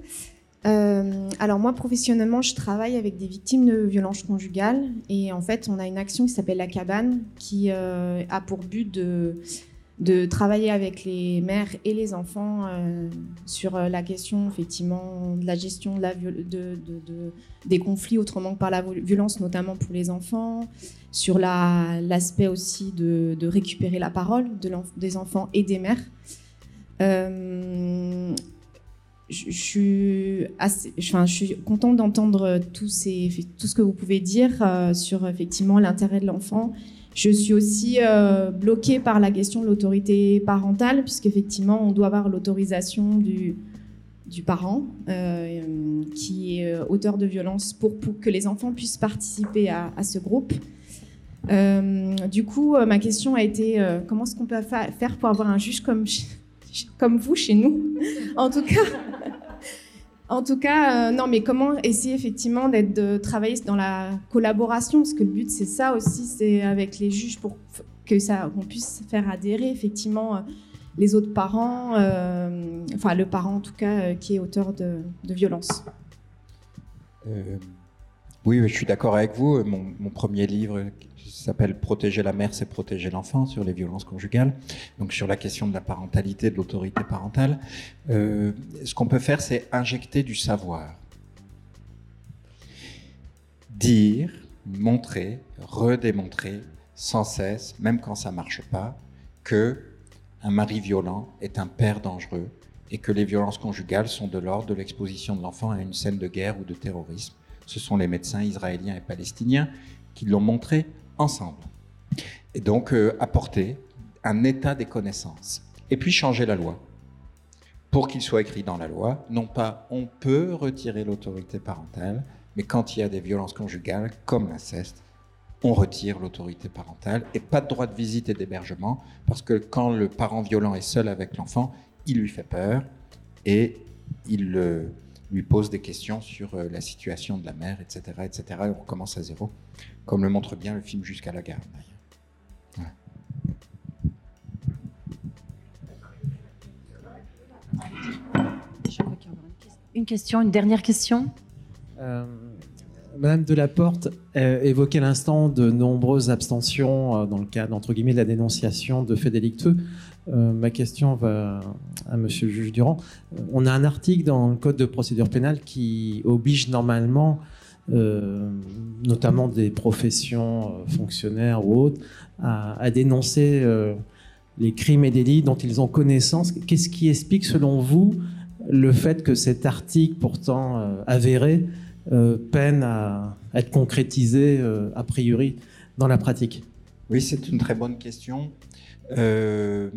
Euh, alors moi professionnellement je travaille avec des victimes de violences conjugales et en fait on a une action qui s'appelle la cabane qui euh, a pour but de travailler avec les mères et les enfants euh, sur la question effectivement de la gestion de des conflits autrement que par la violence, notamment pour les enfants, sur la- l'aspect aussi de, récupérer la parole des enfants et des mères. Je, suis contente d'entendre tout, ce que vous pouvez dire euh, sur effectivement l'intérêt de l'enfant. Je suis aussi euh, bloquée par la question de l'autorité parentale, puisqu'effectivement, on doit avoir l'autorisation du, parent euh, qui est auteur de violence pour, que les enfants puissent participer à, ce groupe. Du coup, ma question a été comment est-ce qu'on peut fa- faire pour avoir un juge comme, comme vous chez nous? En tout cas, en tout cas, euh, non, mais comment essayer effectivement d'être de travailler dans la collaboration, parce que le but c'est ça aussi, c'est avec les juges pour que ça, qu'on puisse faire adhérer effectivement euh, les autres parents, euh, enfin le parent en tout cas qui est auteur de, de violence. Oui, je suis d'accord avec vous. Mon premier livre s'appelle Protéger la mère, c'est protéger l'enfant sur les violences conjugales. Donc sur la question de la parentalité, de l'autorité parentale. Euh, ce qu'on peut faire, c'est injecter du savoir. Dire, montrer, redémontrer sans cesse, même quand ça marche pas, que un mari violent est un père dangereux et que les violences conjugales sont de l'ordre de l'exposition de l'enfant à une scène de guerre ou de terrorisme. Ce sont les médecins israéliens et palestiniens qui l'ont montré ensemble. Et donc euh, apporter un état des connaissances. Et puis changer la loi. Pour qu'il soit écrit dans la loi, non pas on peut retirer l'autorité parentale, mais quand il y a des violences conjugales, comme l'inceste, on retire l'autorité parentale et pas de droit de visite et d'hébergement, parce que quand le parent violent est seul avec l'enfant, il lui fait peur et il euh, lui pose des questions sur euh, la situation de la mère, etc., etc. Et on recommence à zéro, comme le montre bien le film Jusqu'à la gare. une question. Une question, une dernière question? Euh, Madame Delaporte euh, évoquait à l'instant de nombreuses abstentions euh, dans le cadre, entre guillemets, de la dénonciation de faits délictueux. Euh, ma question va à Monsieur le juge Durand. On a un article dans le Code de procédure pénale qui oblige normalement, euh, notamment des professions euh, fonctionnaires ou autres, à, dénoncer les crimes et délits dont ils ont connaissance. Qu'est-ce qui explique, selon vous, le fait que cet article, pourtant avéré, peine à être concrétisé a priori dans la pratique? Oui, c'est une très bonne question. Euh,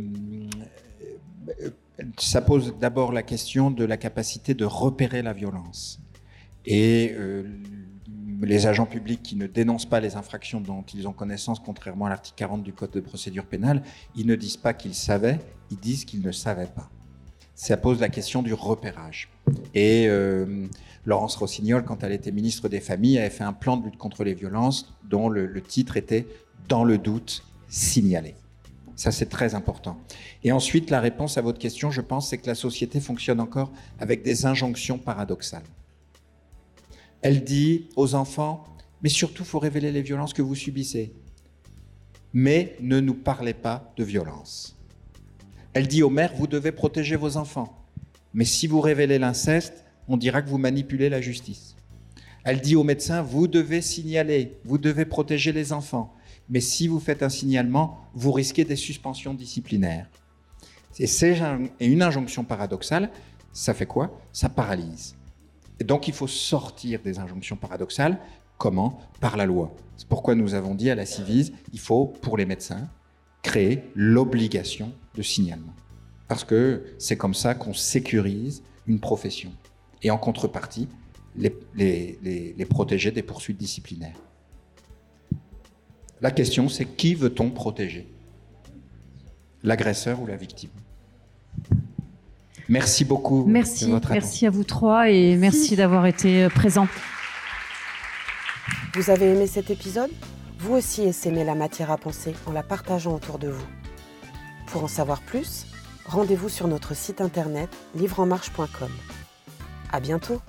ça pose d'abord la question de la capacité de repérer la violence. Et euh, les agents publics qui ne dénoncent pas les infractions dont ils ont connaissance, contrairement à l'article 40 du Code de procédure pénale, ils ne disent pas qu'ils savaient, ils disent qu'ils ne savaient pas. Ça pose la question du repérage. Et euh, Laurence Rossignol, quand elle était ministre des Familles, avait fait un plan de lutte contre les violences dont le, le titre était Dans le doute, signaler. Ça, c'est très important. Et ensuite, la réponse à votre question, je pense, c'est que la société fonctionne encore avec des injonctions paradoxales. Elle dit aux enfants, mais surtout, il faut révéler les violences que vous subissez. Mais ne nous parlez pas de violence. Elle dit aux mères, vous devez protéger vos enfants. Mais si vous révélez l'inceste, on dira que vous manipulez la justice. Elle dit aux médecins, vous devez signaler, vous devez protéger les enfants. Mais si vous faites un signalement, vous risquez des suspensions disciplinaires. Et c'est une injonction paradoxale, ça fait quoi? Ça paralyse. Et donc il faut sortir des injonctions paradoxales. Comment? Par la loi. C'est pourquoi nous avons dit à la Civise, il faut, pour les médecins, créer l'obligation de signalement. Parce que c'est comme ça qu'on sécurise une profession. Et en contrepartie, les protéger des poursuites disciplinaires. La question, c'est qui veut-on protéger? L'agresseur ou la victime? Merci beaucoup. Merci, de votre merci à vous trois et merci d'avoir été présents. Vous avez aimé cet épisode? Vous aussi essayez la matière à penser en la partageant autour de vous. Pour en savoir plus, rendez-vous sur notre site internet livreenmarche.com. À bientôt